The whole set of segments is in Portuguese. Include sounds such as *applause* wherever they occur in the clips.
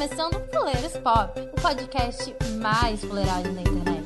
começando Fuleiros Pop, o podcast mais fuleiragem da internet.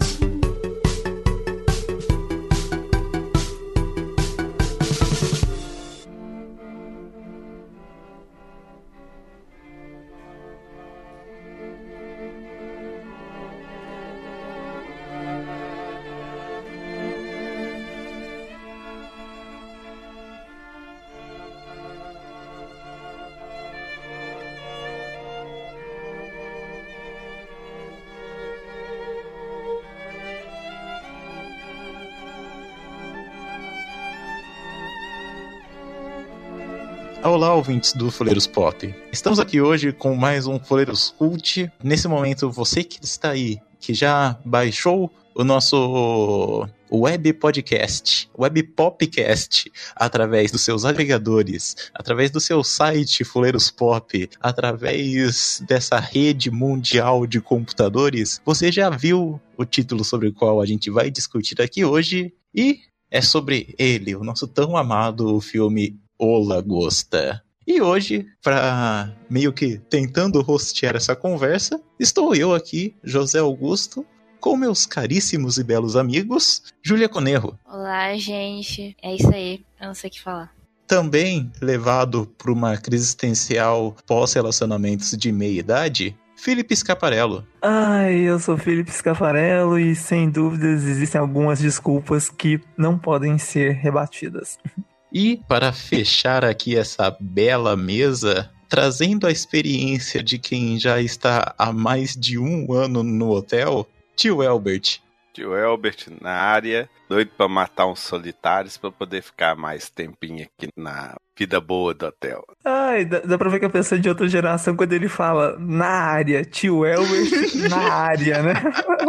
Olá, ouvintes do Foleiros Pop. Estamos aqui hoje com mais um Foleiros Cult. Nesse momento, você que está aí, que já baixou o nosso web podcast, web popcast, através dos seus agregadores, através do seu site Fuleiros Pop, através dessa rede mundial de computadores, você já viu o título sobre o qual a gente vai discutir aqui hoje e é sobre ele, o nosso tão amado filme o Lagosta. E hoje, para meio que tentando rostear essa conversa, estou eu aqui, José Augusto, com meus caríssimos e belos amigos, Júlia Conerro. Olá, gente. É isso aí. Eu não sei o que falar. Também levado por uma crise existencial pós-relacionamentos de meia idade, Felipe Scaparello. Ai, eu sou Felipe Scaparello e sem dúvidas existem algumas desculpas que não podem ser rebatidas. *laughs* E para fechar aqui essa bela mesa, trazendo a experiência de quem já está há mais de um ano no hotel, tio Elbert. Tio Elbert na área, doido para matar uns solitários para poder ficar mais tempinho aqui na vida boa do hotel. Ai, dá, dá pra ver que a pessoa é de outra geração quando ele fala na área, tio Elbert na área, né?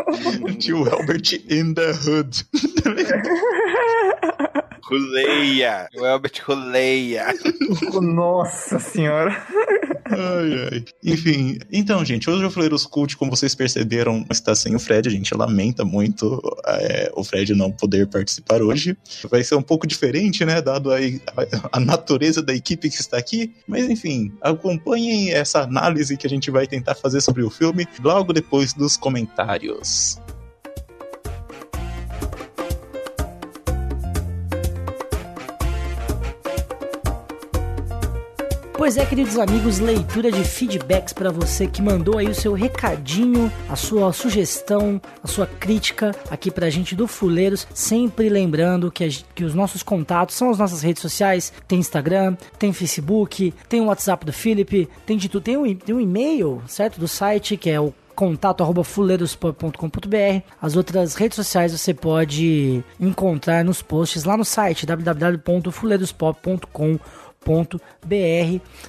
*laughs* tio Elbert in the hood. *laughs* Ruleia! O Elbert Ruleia! *laughs* Nossa senhora! Ai, ai. Enfim, então, gente, hoje o Fleiros Cult, como vocês perceberam, está sem o Fred. A gente lamenta muito é, o Fred não poder participar hoje. Vai ser um pouco diferente, né? Dado a, a, a, natureza da equipe que está aqui. Mas, enfim, acompanhem essa análise que a gente vai tentar fazer sobre o filme logo depois dos comentários. Pois é, queridos amigos, leitura de feedbacks para você que mandou aí o seu recadinho, a sua sugestão, a sua crítica aqui pra gente do Fuleiros. Sempre lembrando que, a, que os nossos contatos são as nossas redes sociais: tem Instagram, tem Facebook, tem o WhatsApp do Felipe, tem de tudo. Tem um, tem um e-mail, certo? Do site que é o contato arroba. As outras redes sociais você pode encontrar nos posts lá no site www.fuleirospop.com.br br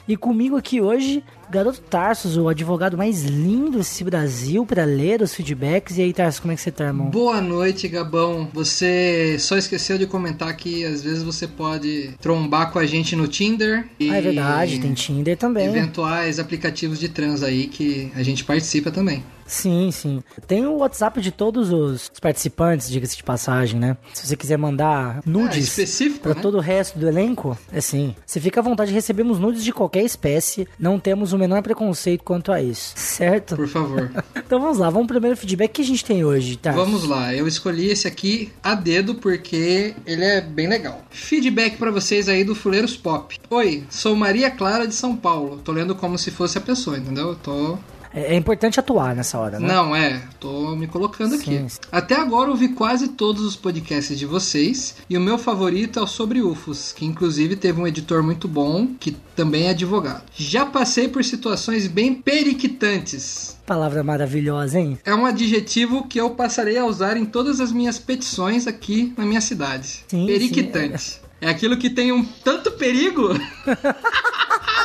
E comigo aqui hoje, Garoto Tarsos, o advogado mais lindo desse Brasil para ler os feedbacks. E aí, Tarsos, como é que você tá, irmão? Boa noite, Gabão. Você só esqueceu de comentar que às vezes você pode trombar com a gente no Tinder. E ah, é verdade, tem Tinder também. Eventuais aplicativos de trans aí que a gente participa também. Sim, sim. Tem o WhatsApp de todos os participantes, diga-se de passagem, né? Se você quiser mandar nudes ah, para né? todo o resto do elenco, é sim. Você fica à vontade, recebemos nudes de qualquer espécie, não temos o menor preconceito quanto a isso, certo? Por favor. *laughs* então vamos lá, vamos pro primeiro feedback que a gente tem hoje, tá? Vamos lá, eu escolhi esse aqui a dedo porque ele é bem legal. Feedback para vocês aí do Fuleiros Pop. Oi, sou Maria Clara de São Paulo. Tô lendo como se fosse a pessoa, entendeu? Eu tô é, é importante atuar nessa hora, né? Não, é. Tô me colocando sim, aqui. Até agora ouvi quase todos os podcasts de vocês e o meu favorito é o sobre UFOs, que inclusive teve um editor muito bom, que também é advogado. Já passei por situações bem periquitantes. Palavra maravilhosa, hein? É um adjetivo que eu passarei a usar em todas as minhas petições aqui na minha cidade. Sim, periquitante. Sim, é. é aquilo que tem um tanto perigo *laughs*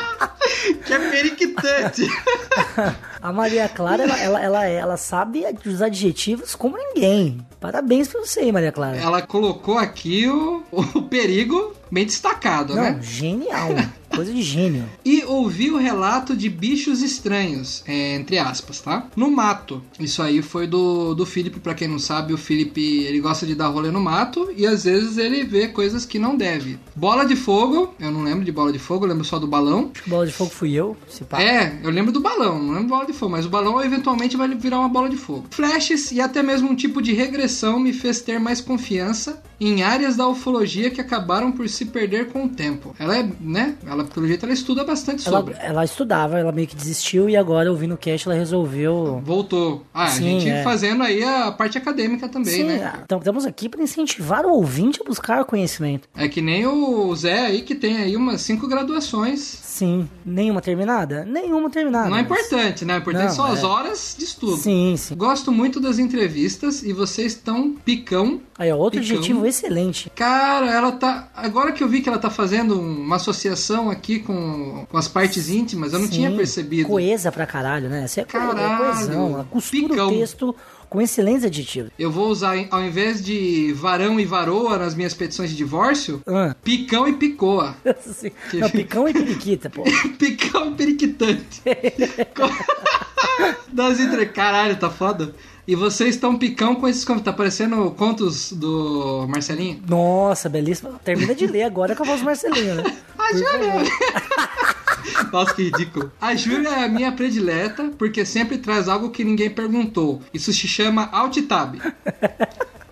*laughs* que é periquitante. *laughs* A Maria Clara, ela, ela, ela, ela sabe os adjetivos como ninguém. Parabéns pra você, Maria Clara. Ela colocou aqui o, o perigo bem destacado, Não, né? Genial. *laughs* Coisa de gênio. E ouvi o relato de bichos estranhos, é, entre aspas, tá? No mato. Isso aí foi do, do Felipe, pra quem não sabe, o Felipe, ele gosta de dar rolê no mato e às vezes ele vê coisas que não deve. Bola de fogo, eu não lembro de bola de fogo, eu lembro só do balão. Bola de fogo fui eu, se pá. É, eu lembro do balão, não lembro bola de fogo, mas o balão eventualmente vai virar uma bola de fogo. Flashes e até mesmo um tipo de regressão me fez ter mais confiança em áreas da ufologia que acabaram por se perder com o tempo. Ela é, né? Ela, pelo jeito, ela estuda bastante Ela, sobre. ela estudava, ela meio que desistiu e agora, ouvindo o cast, ela resolveu. Voltou. Ah, Sim, a gente é. fazendo aí a parte acadêmica também, Sim, né? então, estamos aqui para incentivar o ouvinte a buscar conhecimento. É que nem o Zé aí que tem aí umas cinco graduações. Sim, nenhuma terminada? Nenhuma terminada. Não é importante, né? O importante Não, são as é. horas de estudo. Sim, sim. Gosto muito das entrevistas e vocês estão picão. Aí, ó, outro Picão. adjetivo excelente. Cara, ela tá. Agora que eu vi que ela tá fazendo uma associação aqui com, com as partes íntimas, eu não Sim, tinha percebido. Coesa pra caralho, né? Isso é, é Caralho, coesão. Ela costura picão. o texto com excelentes adjetivos. Eu vou usar, ao invés de varão e varoa nas minhas petições de divórcio, Ah, picão e picoa. *laughs* sim. Não, picão e periquita, pô. *laughs* Picão e periquitante. *laughs* das entre... Caralho, tá foda. E vocês estão picão com esses contos. Tá parecendo contos do Marcelinho? Nossa, belíssimo. Termina de ler agora com a voz do Marcelinho, né? A Júlia! *laughs* Nossa, que ridículo. A Júlia é a minha predileta porque sempre traz algo que ninguém perguntou. Isso se chama Alt Tab.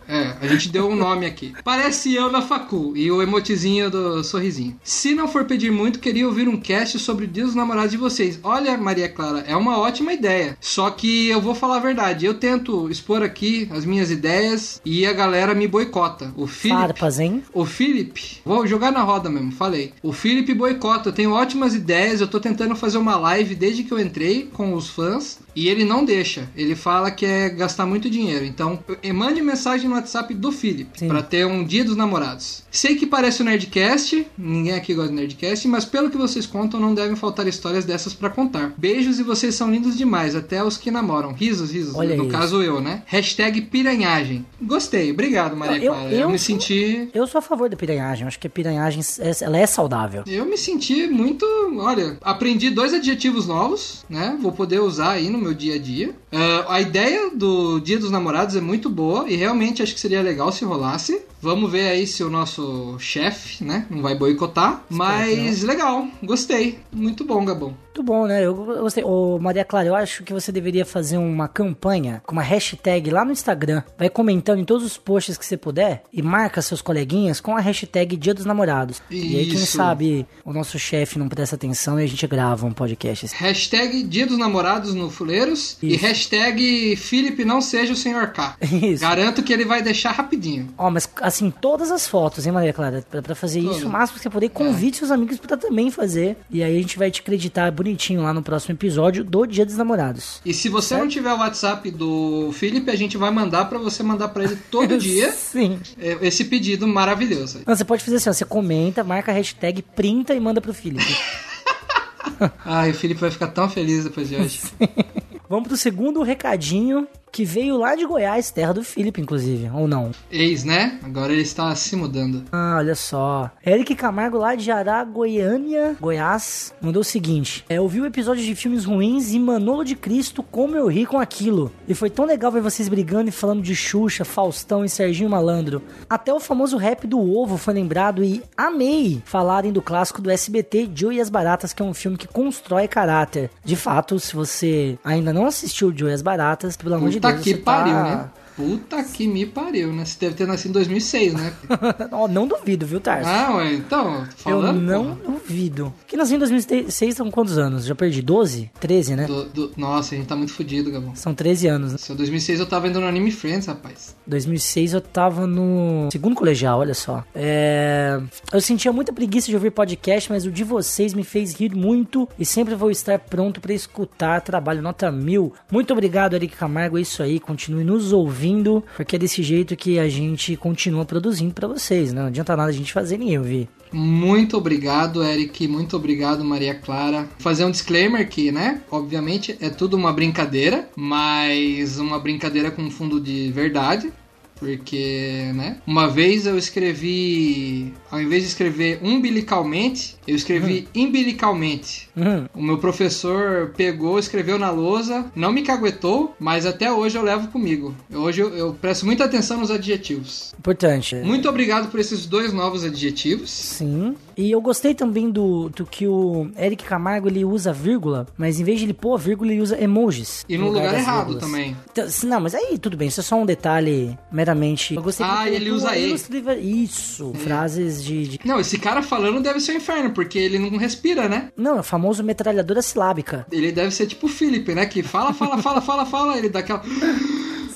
É, a gente deu um nome aqui. Parece eu na facu e o emotizinho do sorrisinho. Se não for pedir muito, queria ouvir um cast sobre o Dia dos Namorados de vocês. Olha, Maria Clara, é uma ótima ideia. Só que eu vou falar a verdade. Eu tento expor aqui as minhas ideias e a galera me boicota. O Felipe, Farpas, hein? o Felipe, vou jogar na roda mesmo, falei. O Felipe boicota, eu tenho ótimas ideias, eu tô tentando fazer uma live desde que eu entrei com os fãs e ele não deixa. Ele fala que é gastar muito dinheiro. Então, mande mensagem no WhatsApp do Felipe pra ter um dia dos namorados. Sei que parece um Nerdcast, ninguém aqui gosta de Nerdcast, mas pelo que vocês contam, não devem faltar histórias dessas pra contar. Beijos e vocês são lindos demais, até os que namoram. Risos, risos. Olha no isso. caso eu, né? Hashtag piranhagem. Gostei, obrigado, Maria Eu- Clara. eu eu me sou- senti Eu sou a favor da piranhagem. Acho que a piranhagem é- ela é saudável. Eu me senti muito. Olha, aprendi dois adjetivos novos, né? Vou poder usar aí no meu dia a dia. Ah, a ideia do Dia dos Namorados é muito boa e realmente acho que seria legal se rolasse. Vamos ver aí se o nosso chefe, né, não vai boicotar. Mas legal, gostei. Muito bom, Gabão. Muito bom, né? Eu gostei. Ô, Maria Clara, eu acho que você deveria fazer uma campanha com uma hashtag lá no Instagram. Vai comentando em todos os posts que você puder e marca seus coleguinhas com a hashtag Dia dos Namorados. E aí, quem Isso. sabe, o nosso chefe não presta atenção e a gente grava um podcast. assim. Hashtag Dia dos Namorados no Fuleiros e Isso. hashtag Felipe não seja o Senhor K. *laughs* Isso. Garanto que ele vai deixar rapidinho. Ó, mas assim, todas as fotos, hein, Maria Clara? Pra, pra fazer Todas. isso, o máximo que você puder, convide seus amigos pra também fazer. E aí a gente vai te acreditar bonitinho lá no próximo episódio do Dia dos Namorados. E se você não tiver o WhatsApp do Felipe, a gente vai mandar pra você mandar pra ele todo *laughs* dia Sim. é, esse pedido maravilhoso. Não, você pode fazer assim, ó, você comenta, marca a hashtag, printa e manda pro Felipe. *laughs* Ai, o Felipe vai ficar tão feliz depois de hoje. *laughs* Vamos pro segundo recadinho, que veio lá de Goiás, terra do Felipe, inclusive, ou não? Ex, né? Agora ele está se mudando. Ah, olha só. Eric Camargo, lá de Aragoiânia, Goiás, mandou o seguinte: é, Eu vi o episódio de filmes ruins e Manolo de Cristo, como eu ri com aquilo. E foi tão legal ver vocês brigando e falando de Xuxa, Faustão e Serginho Malandro. Até o famoso rap do ovo foi lembrado e amei falarem do clássico do SBT, Joe e as Baratas, que é um filme que constrói caráter. De fato, se você ainda não assistiu Joe e as Baratas, pelo amor de Puta Deus, que você pariu, tá... né? Puta que me pariu, né? Você deve ter nascido em 2006, né? *laughs* Ó, não duvido, viu, Tarso? ah, ué, então, tô Eu falando. não porra. duvido. Que nasceu em 2006 são quantos anos? Já perdi? 12? 13, né? Do- do- Nossa, a gente tá muito fudido, Gabão. São 13 anos. né? Se eu 2006 eu tava indo no Anime Friends, rapaz. 2006 eu tava no segundo colegial, olha só. É... Eu sentia muita preguiça de ouvir podcast, mas o de vocês me fez rir muito e sempre vou estar pronto pra escutar. Trabalho nota mil. Muito obrigado, Eric Camargo. É isso aí. Continue nos ouvindo, porque é desse jeito que a gente continua produzindo pra vocês, né? Não adianta nada a gente fazer nem eu ouvir. Muito obrigado, Eric. Muito obrigado, Maria Clara. Fazer um disclaimer que, né? Obviamente é tudo uma brincadeira, mas uma brincadeira com fundo de verdade. Porque, né? Uma vez eu escrevi. Ao invés de escrever umbilicalmente, eu escrevi Uhum. imbilicalmente. O meu professor pegou, escreveu na lousa, não me caguetou, mas até hoje eu levo comigo. Hoje eu, eu presto muita atenção nos adjetivos. Importante. Muito obrigado por esses dois novos adjetivos. Sim. E eu gostei também do, do que o Eric Camargo ele usa vírgula, mas em vez de ele pôr a vírgula, ele usa emojis. E no lugar das errado vírgulas. também. Então, não, mas aí tudo bem, isso é só um detalhe meramente. Eu gostei Ah, ele usa e. ilustra- Isso, frases de, de- Não, esse cara falando deve ser um inferno, porque ele não respira, né? Não, é o famoso metralhadora silábica. Ele deve ser tipo o Felipe, né? Que fala, fala, fala, fala, fala, ele dá aquela. *laughs*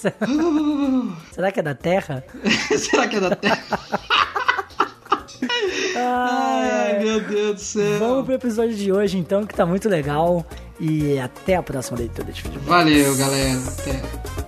Será que é da Terra? *laughs* Será que é da Terra? *laughs* Ai, meu Deus do céu. Vamos pro episódio de hoje então, que tá muito legal. E até a próxima leitura de feedback. Valeu, galera. Até.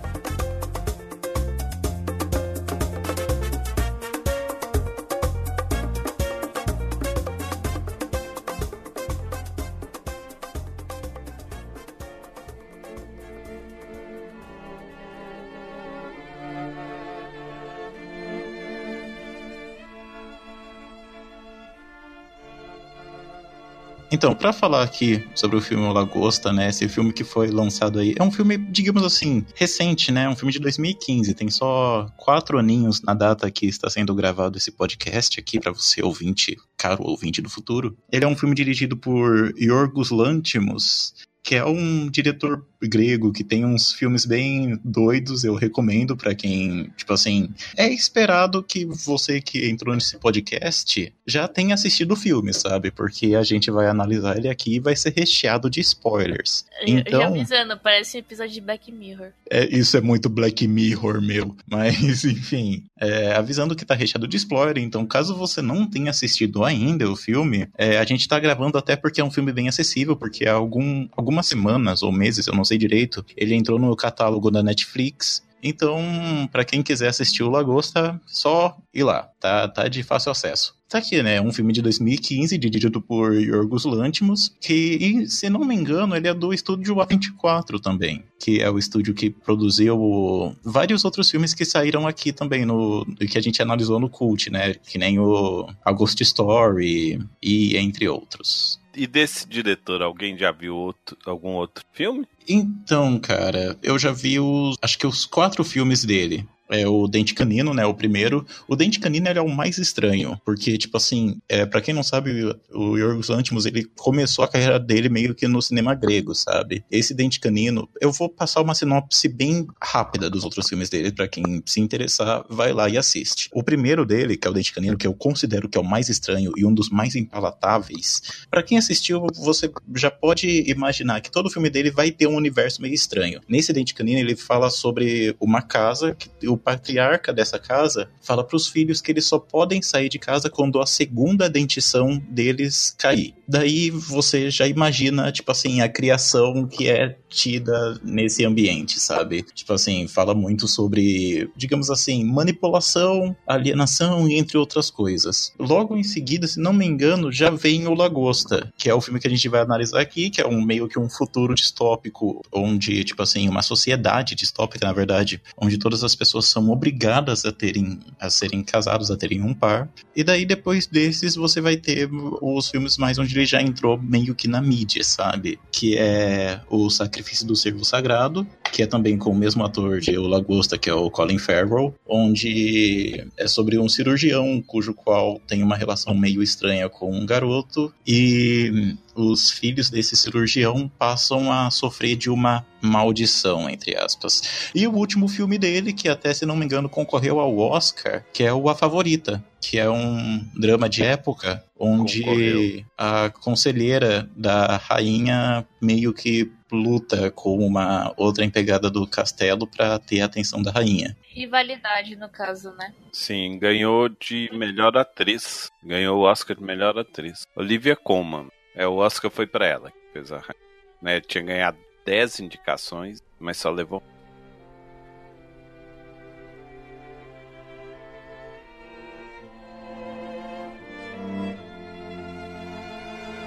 Então, pra falar aqui sobre o filme O Lagosta, né? Esse filme que foi lançado aí, é um filme, digamos assim, recente, né? Um filme de 2015, tem só quatro aninhos na data que está sendo gravado esse podcast aqui pra você ouvinte, caro ouvinte do futuro. Ele é um filme dirigido por Yorgos Lanthimos, que é um diretor grego que tem uns filmes bem doidos, eu recomendo pra quem, tipo assim, é esperado que você que entrou nesse podcast já tenha assistido o filme, sabe? Porque a gente vai analisar ele aqui e vai ser recheado de spoilers. Já- Já Então, avisando, parece um episódio de Black Mirror. é, isso é muito Black Mirror, meu. *laughs* Mas, enfim, é, avisando que tá recheado de spoiler, então caso você não tenha assistido ainda o filme, é, a gente tá gravando até porque é um filme bem acessível, porque há algum, algumas semanas ou meses, eu não sei direito, ele entrou no catálogo da Netflix. Então, pra quem quiser assistir o Lagosta, só ir lá, tá, tá de fácil acesso. Tá aqui, né? Um filme de 2015, dirigido por Yorgos Lanthimos, que, se não me engano, ele é do estúdio A24 também, que é o estúdio que produziu vários outros filmes que saíram aqui também, no que a gente analisou no Cult, né? Que nem o A Ghost Story e entre outros. E desse diretor, alguém já viu outro- algum outro filme? Então, cara, eu já vi os. Acho que os quatro filmes dele. É o Dente Canino, né? O primeiro. O Dente Canino é o mais estranho, porque, tipo assim, é, para quem não sabe, o Yorgos Lanthimos, ele começou a carreira dele meio que no cinema grego, sabe? Esse Dente Canino, eu vou passar uma sinopse bem rápida dos outros filmes dele, para quem se interessar, vai lá e assiste. O primeiro dele, que é o Dente Canino, que eu considero que é o mais estranho e um dos mais impalatáveis, para quem assistiu, você já pode imaginar que todo filme dele vai ter um universo meio estranho. Nesse Dente Canino, ele fala sobre uma casa que o patriarca dessa casa fala para os filhos que eles só podem sair de casa quando a segunda dentição deles cair. Daí você já imagina, tipo assim, a criação que é tida nesse ambiente, sabe? Tipo assim, fala muito sobre, digamos assim, manipulação, alienação e entre outras coisas. Logo em seguida, se não me engano, já vem o Lagosta, que é o filme que a gente vai analisar aqui, que é um meio que um futuro distópico, onde, tipo assim, uma sociedade distópica, na verdade, onde todas as pessoas são obrigadas a terem a serem casados, a terem um par. E daí depois desses você vai ter os filmes mais onde ele já entrou meio que na mídia, sabe? Que é o Sacrifício do Cervo Sagrado, que é também com o mesmo ator de O Lagosta, que é o Colin Farrell, onde é sobre um cirurgião cujo qual tem uma relação meio estranha com um garoto e os filhos desse cirurgião passam a sofrer de uma maldição, entre aspas. E o último filme dele, que até se não me engano concorreu ao Oscar, que é o A Favorita, que é um drama de época onde Concorreu. a conselheira da rainha meio que luta com uma outra empregada do castelo para ter a atenção da rainha. Rivalidade, no caso, né? Sim, ganhou de melhor atriz. Ganhou o Oscar de melhor atriz. Olivia Colman. É, o Oscar foi pra ela que fez a rainha. Né, tinha ganhado 10 indicações, mas só levou.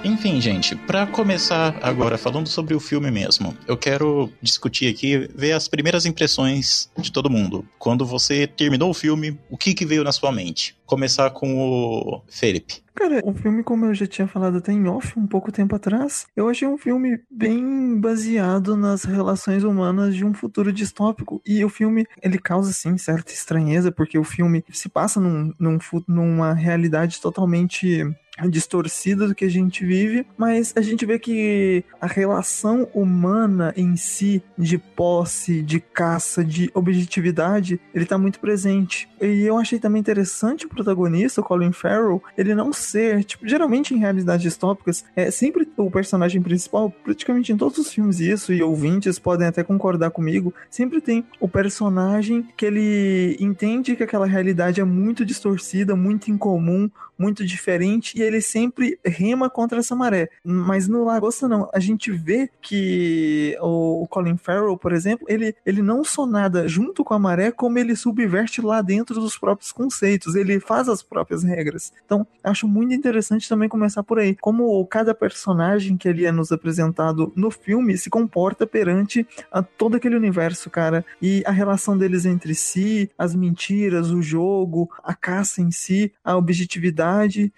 Enfim, gente, para começar agora falando sobre o filme mesmo, eu quero discutir aqui, ver as primeiras impressões de todo mundo. Quando você terminou o filme, o que, que veio na sua mente? Começar com o Felipe. Cara, o filme, como eu já tinha falado até em off um pouco tempo atrás, eu achei um filme bem baseado nas relações humanas de um futuro distópico. E o filme, ele causa, sim, certa estranheza, porque o filme se passa num, num, numa realidade totalmente distorcida do que a gente vive, mas a gente vê que a relação humana em si, de posse, de caça, de objetividade, ele tá muito presente. E eu achei também interessante o protagonista, o Colin Farrell, ele não ser, tipo, geralmente em realidades distópicas, é sempre o personagem principal, praticamente em todos os filmes isso, e ouvintes podem até concordar comigo, sempre tem o personagem que ele entende que aquela realidade é muito distorcida, muito incomum, muito diferente, e ele sempre rema contra essa maré. Mas no Lagosta não. A gente vê que o Colin Farrell, por exemplo, ele, ele não só nada junto com a maré, como ele subverte lá dentro dos próprios conceitos. Ele faz as próprias regras. Então, acho muito interessante também começar por aí. Como cada personagem que ele é nos apresentado no filme se comporta perante a todo aquele universo, cara. E a relação deles entre si, as mentiras, o jogo, a caça em si, a objetividade.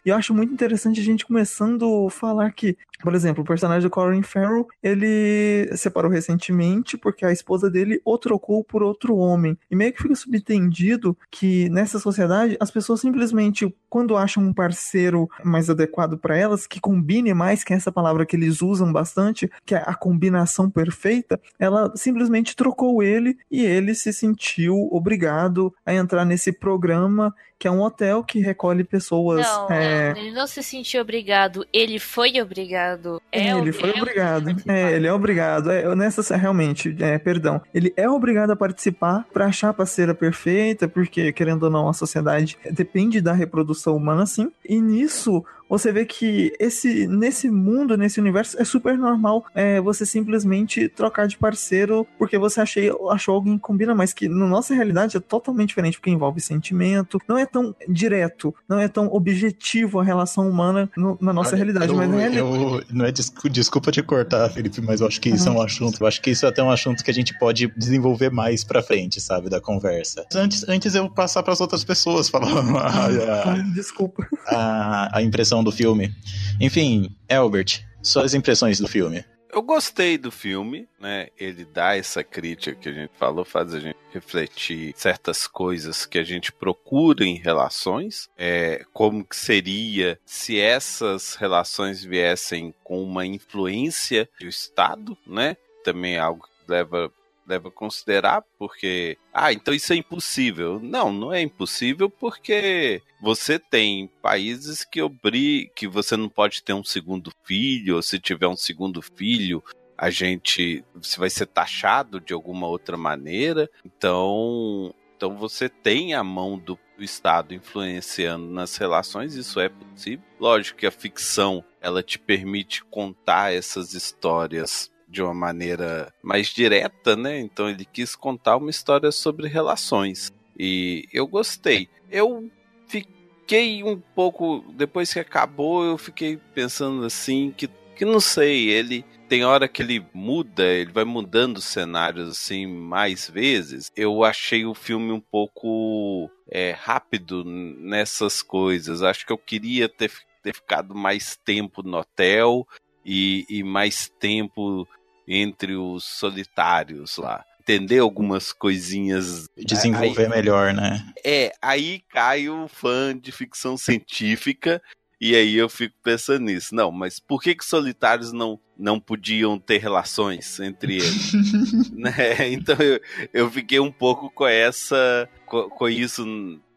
E eu acho muito interessante a gente começando a falar que, por exemplo, o personagem do Colin Farrell, ele separou recentemente porque a esposa dele o trocou por outro homem. E meio que fica subtendido que nessa sociedade as pessoas simplesmente, quando acham um parceiro mais adequado para elas, que combine mais, que é essa palavra que eles usam bastante, que é a combinação perfeita, ela simplesmente trocou ele e ele se sentiu obrigado a entrar nesse programa que é um hotel que recolhe pessoas. Não, é... ele não se sentiu obrigado, ele foi obrigado. É, ele foi é obrigado. É, ele é obrigado. É, nessa, realmente, é, perdão. Ele é obrigado a participar para achar a parceira perfeita, porque, querendo ou não, a sociedade depende da reprodução humana, sim. E nisso, você vê que esse nesse mundo, nesse universo, é super normal é, você simplesmente trocar de parceiro porque você achei, achou alguém que combina, mas que na nossa realidade é totalmente diferente, porque envolve sentimento, não é tão direto, não é tão objetivo a relação humana no, na nossa Olha, realidade. Eu, mas eu, não é desculpa te cortar, Felipe, mas eu acho que isso uhum. é um assunto. Eu acho que isso é até um assunto que a gente pode desenvolver mais pra frente, sabe, da conversa. Antes, antes eu passar para as outras pessoas falando *laughs* a, a, desculpa. A, a impressão do filme. Enfim, Albert, suas impressões do filme. Eu gostei do filme, né? Ele dá essa crítica que a gente falou, faz a gente refletir certas coisas que a gente procura em relações, é, como que seria se essas relações viessem com uma influência do Estado, né? Também é algo que leva deve considerar, porque. Ah, então isso é impossível. Não, não é impossível porque você tem países que obrigam que você não pode ter um segundo filho, ou se tiver um segundo filho, a gente vai ser taxado de alguma outra maneira. Então, então você tem a mão do Estado influenciando nas relações, isso é possível. Lógico que a ficção ela te permite contar essas histórias de uma maneira mais direta, né? Então ele quis contar uma história sobre relações. E eu gostei. Eu fiquei um pouco. Depois que acabou, eu fiquei pensando assim, que, que não sei, ele. Tem hora que ele muda, ele vai mudando cenários assim mais vezes. Eu achei o filme um pouco é, rápido nessas coisas. Acho que eu queria ter, ter ficado mais tempo no hotel e, e mais tempo entre os solitários lá. Entender algumas coisinhas. Desenvolver aí, melhor, né? É, aí cai o fã de ficção científica e aí eu fico pensando nisso. Não, mas por que que solitários não, não podiam ter relações entre eles? *laughs* né? Então eu, eu fiquei um pouco com essa. com, com isso,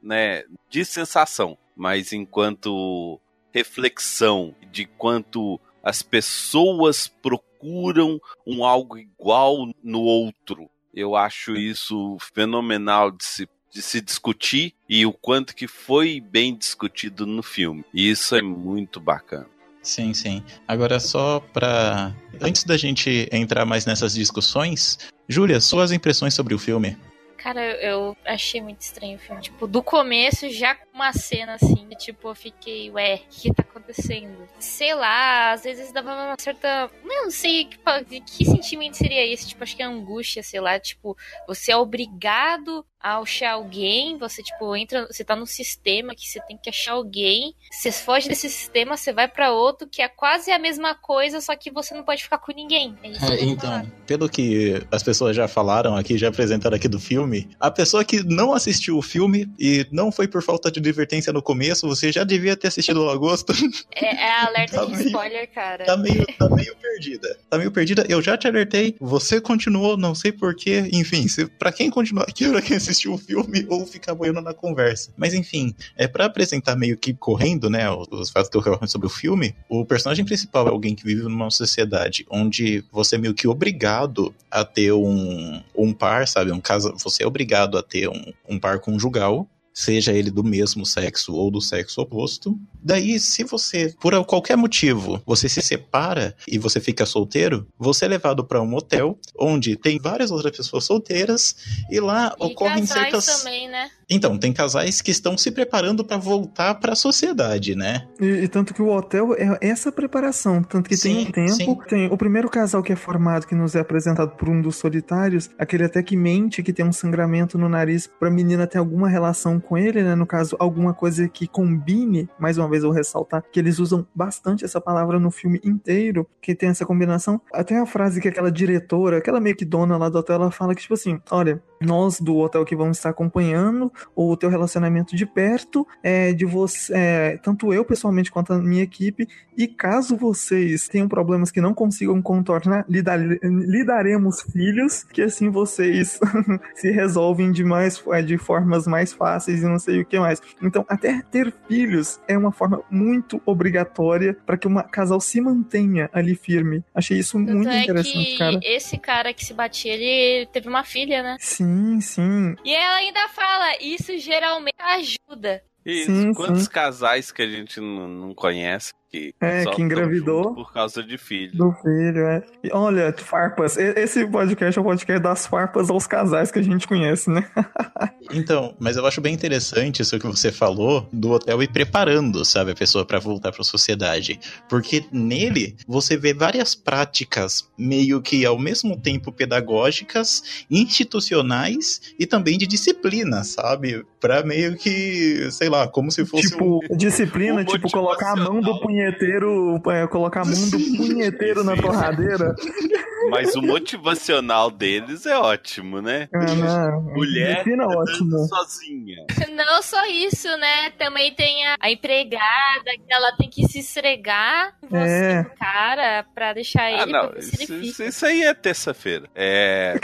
né? De sensação. Mas enquanto reflexão de quanto as pessoas procuram procuram um algo igual no outro. Eu acho isso fenomenal de se, de se discutir e o quanto que foi bem discutido no filme. E isso é muito bacana. Sim, sim. Agora só para antes da gente entrar mais nessas discussões, Júlia, suas impressões sobre o filme? Cara, eu achei muito estranho o filme. Tipo, do começo já uma cena assim, tipo, eu fiquei, ué, o que tá acontecendo. Sei lá, às vezes dava uma certa. Não sei que, que sentimento seria esse. Tipo, acho que é angústia, sei lá. Tipo, você é obrigado a achar alguém, você, tipo, entra. Você tá num sistema que você tem que achar alguém. Você foge desse sistema, você vai para outro, que é quase a mesma coisa, só que você não pode ficar com ninguém. É isso é, então, pelo que as pessoas já falaram aqui, já apresentaram aqui do filme, a pessoa que não assistiu o filme e não foi por falta de advertência no começo, você já devia ter assistido o Lagosto. É, é alerta *laughs* tá de meio, spoiler, cara. Tá meio, tá meio perdida. Tá meio perdida. Eu já te alertei, você continuou, não sei porquê. Enfim, se, pra quem continuar aqui, *laughs* pra quem assistiu o filme ou ficar boiando na conversa. Mas enfim, é para apresentar meio que correndo, né, os, os fatos que eu sobre o filme, o personagem principal é alguém que vive numa sociedade onde você é meio que obrigado a ter um, um par, sabe? Um caso, você é obrigado a ter um, um par conjugal seja ele do mesmo sexo ou do sexo oposto. Daí, se você, por qualquer motivo, você se separa e você fica solteiro, você é levado para um hotel onde tem várias outras pessoas solteiras e lá e ocorrem certas também, né? Então, tem casais que estão se preparando para voltar para a sociedade, né? E, e, tanto que o hotel é essa preparação, tanto que sim, tem um tempo, sim. tem o primeiro casal que é formado que nos é apresentado por um dos solitários, aquele até que mente que tem um sangramento no nariz para a menina ter alguma relação com ele, né? No caso, alguma coisa que combine, mais uma vez eu vou ressaltar que eles usam bastante essa palavra no filme inteiro, que tem essa combinação. Até a frase que aquela diretora, aquela meio que dona lá do hotel, ela fala que tipo assim, olha, nós do hotel que vamos estar acompanhando o teu relacionamento de perto, é, de você, é, tanto eu pessoalmente quanto a minha equipe, e caso vocês tenham problemas que não consigam contornar, lidar, lidaremos filhos, que assim vocês *laughs* se resolvem de, mais, é, de formas mais fáceis e não sei o que mais. Então, até ter filhos é uma forma muito obrigatória para que um casal se mantenha ali firme. Achei isso Tanto muito é interessante, cara. Esse cara que se batia, ele teve uma filha, né? Sim, sim. E ela ainda fala, isso geralmente ajuda. Isso, sim, quantos sim. casais que a gente não, não conhece que é, que engravidou por causa de filho. Do filho, é. E olha, farpas. Esse podcast é o podcast das farpas aos casais que a gente conhece, né? *laughs* então, mas eu acho bem interessante isso que você falou do hotel e preparando, sabe, a pessoa para voltar para a sociedade, porque nele você vê várias práticas meio que ao mesmo tempo pedagógicas, institucionais e também de disciplina, sabe? Para meio que, sei lá, como se fosse tipo um, disciplina, um tipo colocar a mão do punheta punheteiro, é, colocar a mão do *laughs* punheteiro na torradeira. Mas o motivacional deles é ótimo, né? É, não, Mulher é ótimo. sozinha. Não só isso, né? Também tem a, a empregada que ela tem que se esfregar você, é. cara, pra deixar ah, ele. Ah, não. Isso, isso, isso, aí é terça-feira. É. né?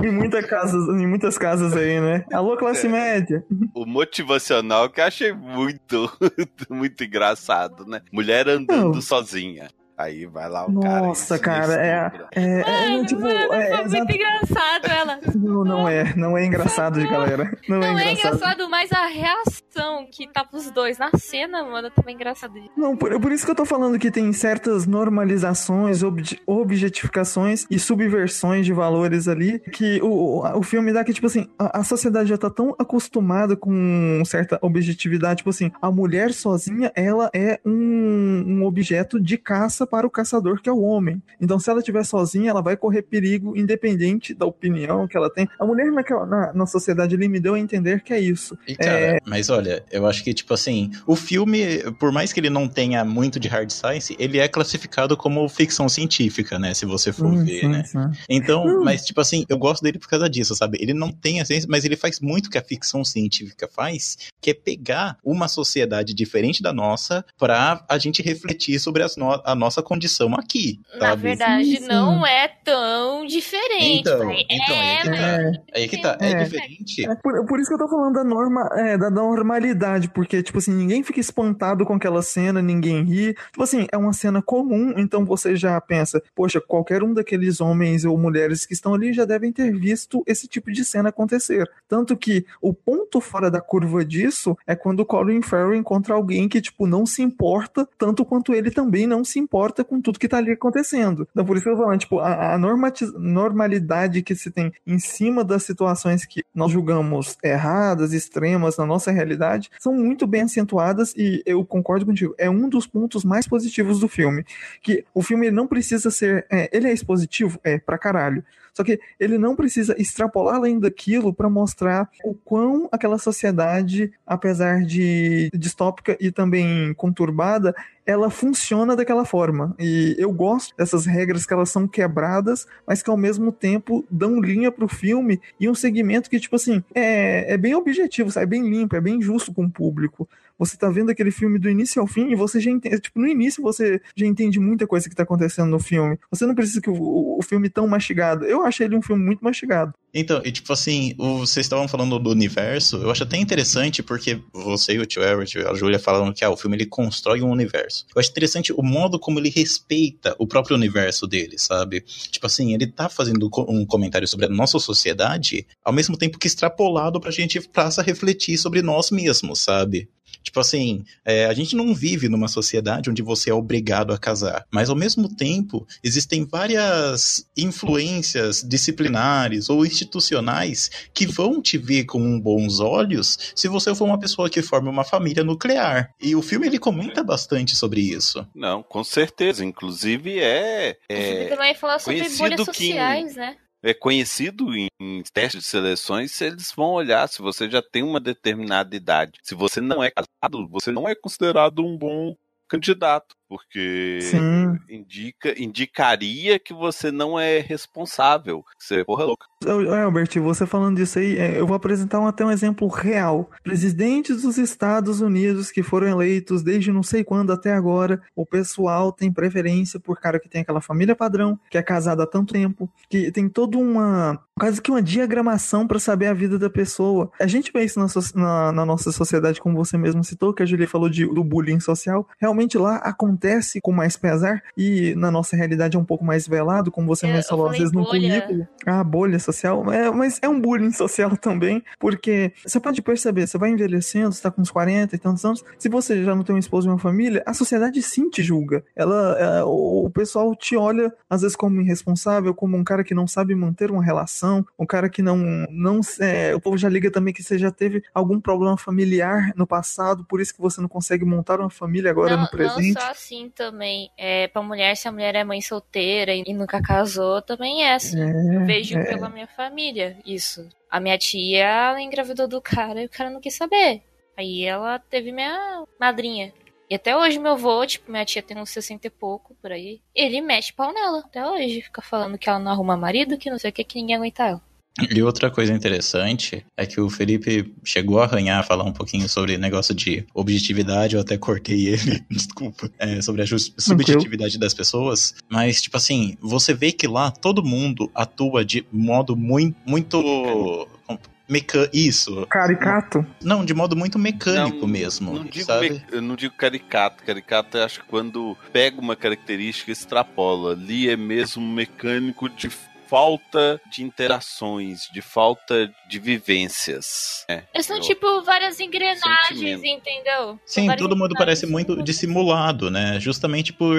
*laughs* em, muitas casas, em muitas casas aí, né? Alô, classe é. média. O motivacional que eu achei muito, *laughs* muito engraçado, né? Mulher andando Não. sozinha. Aí vai lá o Nossa, cara. Nossa, cara, é. É, é, tipo, mano, é, foi muito engraçado ela. Não, não é. Não é engraçado, galera. Não, não é, engraçado. é engraçado, mas a reação que tá pros dois na cena, mano, também é engraçado. Não, por, por isso que eu tô falando que tem certas normalizações, ob, objetificações e subversões de valores ali que o, o filme dá que, tipo assim, a, a sociedade já tá tão acostumada com certa objetividade, tipo assim, a mulher sozinha, ela é um, um objeto de caça para o caçador, que é o homem. Então, se ela estiver sozinha, ela vai correr perigo, independente da opinião que ela tem. A mulher naquela, na, na sociedade ali me deu a entender que é isso. E, cara, é... mas olha, eu acho que, tipo assim, o filme, por mais que ele não tenha muito de hard science, ele é classificado como ficção científica, né? Se você for sim, ver, sim, né? Sim. Então, não. mas, tipo assim, eu gosto dele por causa disso, sabe? Ele não tem a ciência, mas ele faz muito o que a ficção científica faz, que é pegar uma sociedade diferente da nossa para a gente refletir sobre as no a nossa nossa condição aqui. Sabe? Na verdade, sim, não é tão diferente. Então, então é, aí, que tá. Aí que tá. É, é diferente. É por, por, isso que eu tô falando da, norma, é, da normalidade, porque, tipo assim, ninguém fica espantado com aquela cena, ninguém ri. Tipo assim, é uma cena comum, então você já pensa, poxa, qualquer um daqueles homens ou mulheres que estão ali já devem ter visto esse tipo de cena acontecer. Tanto que o ponto fora da curva disso é quando o Colin Farrell encontra alguém que, tipo, não se importa tanto quanto ele também não se importa importa com tudo que tá ali acontecendo. Então, por isso que eu tô falando, tipo, a, a normalidade que se tem em cima das situações que nós julgamos erradas, extremas na nossa realidade, são muito bem acentuadas e eu concordo contigo. É um dos pontos mais positivos do filme. Que o filme não precisa ser. É, ele é expositivo? É, pra caralho. Só que ele não precisa extrapolar além daquilo para mostrar o quão aquela sociedade, apesar de distópica e também conturbada, ela funciona daquela forma. E eu gosto dessas regras que elas são quebradas, mas que ao mesmo tempo dão linha pro filme e um segmento que, tipo assim, é, é bem objetivo, sabe? É bem limpo, é bem justo com o público. Você tá vendo aquele filme do início ao fim e você já entende. Tipo, no início você já entende muita coisa que tá acontecendo no filme. Você não precisa que o, o filme tão mastigado. Eu achei ele um filme muito mastigado. Então, e tipo assim, o, vocês estavam falando do universo, eu acho até interessante porque você e o tio Everett, a Julia falaram que ah, o filme ele constrói um universo. Eu acho interessante o modo como ele respeita o próprio universo dele, sabe? Tipo assim, ele tá fazendo um comentário sobre a nossa sociedade, ao mesmo tempo que extrapolado pra gente passa a refletir sobre nós mesmos, sabe? Tipo assim, é, a gente não vive numa sociedade onde você é obrigado a casar, mas ao mesmo tempo existem várias influências disciplinares ou institucionais que vão te ver com bons olhos se você for uma pessoa que forma uma família nuclear. E o filme ele comenta bastante sobre isso. Não, com certeza. Inclusive é. é o filme também fala sobre bolhas sociais, que... né? É conhecido em, testes de seleções, eles vão olhar se você já tem uma determinada idade. Se você não é casado, você não é considerado um bom candidato porque Sim. indica indicaria que você não é responsável, você é porra louca. Albert, você falando disso aí, é, eu vou apresentar até um exemplo real. Presidentes dos Estados Unidos que foram eleitos desde não sei quando até agora, o pessoal tem preferência por cara que tem aquela família padrão, que é casado há tanto tempo, que tem toda uma quase que uma diagramação para saber a vida da pessoa. A gente vê isso na, na, na, nossa sociedade, como você mesmo citou, que a Julia falou de, do bullying social. Realmente lá acontece acontece com mais pesar e na nossa realidade é um pouco mais velado, como você é, mesmo falou, às vezes no currículo. A bolha social, é, mas é um bullying *laughs* social também, porque você pode perceber, você vai envelhecendo, você tá com uns 40 e tantos anos, se você já não tem um esposo e uma família, a sociedade sim te julga. Ela, é, o pessoal te olha às vezes como irresponsável, como um cara que não sabe manter uma relação, um cara que não, não é, o povo já liga também que você já teve algum problema familiar no passado, por isso que você não consegue montar uma família agora não, no presente. Não só assim também. É, pra mulher, se a mulher é mãe solteira e nunca casou, também é assim. É, Eu vejo é. pela minha família isso. A minha tia, ela engravidou do cara e o cara não quis saber. Aí ela teve minha madrinha. E até hoje meu avô, tipo, minha tia tem uns 60 e pouco por aí. Ele mexe pau nela até hoje. Fica falando que ela não arruma marido, que não sei o que, que ninguém aguenta ela. E outra coisa interessante é que o Felipe chegou a arranhar, falar um pouquinho sobre negócio de objetividade, eu até cortei ele, *laughs* desculpa, é, sobre a subjetividade das pessoas. Mas, tipo assim, você vê que lá todo mundo atua de modo muito. muito Meca... Isso. Caricato? Não, de modo muito mecânico não, mesmo. Não digo me... Eu não digo caricato. Caricato eu acho que quando pega uma característica extrapola. Ali é mesmo mecânico de falta de interações, de falta de vivências. É, são eu... tipo várias engrenagens, entendeu? Sim, todo mundo parece muito dissimulado, né? Justamente por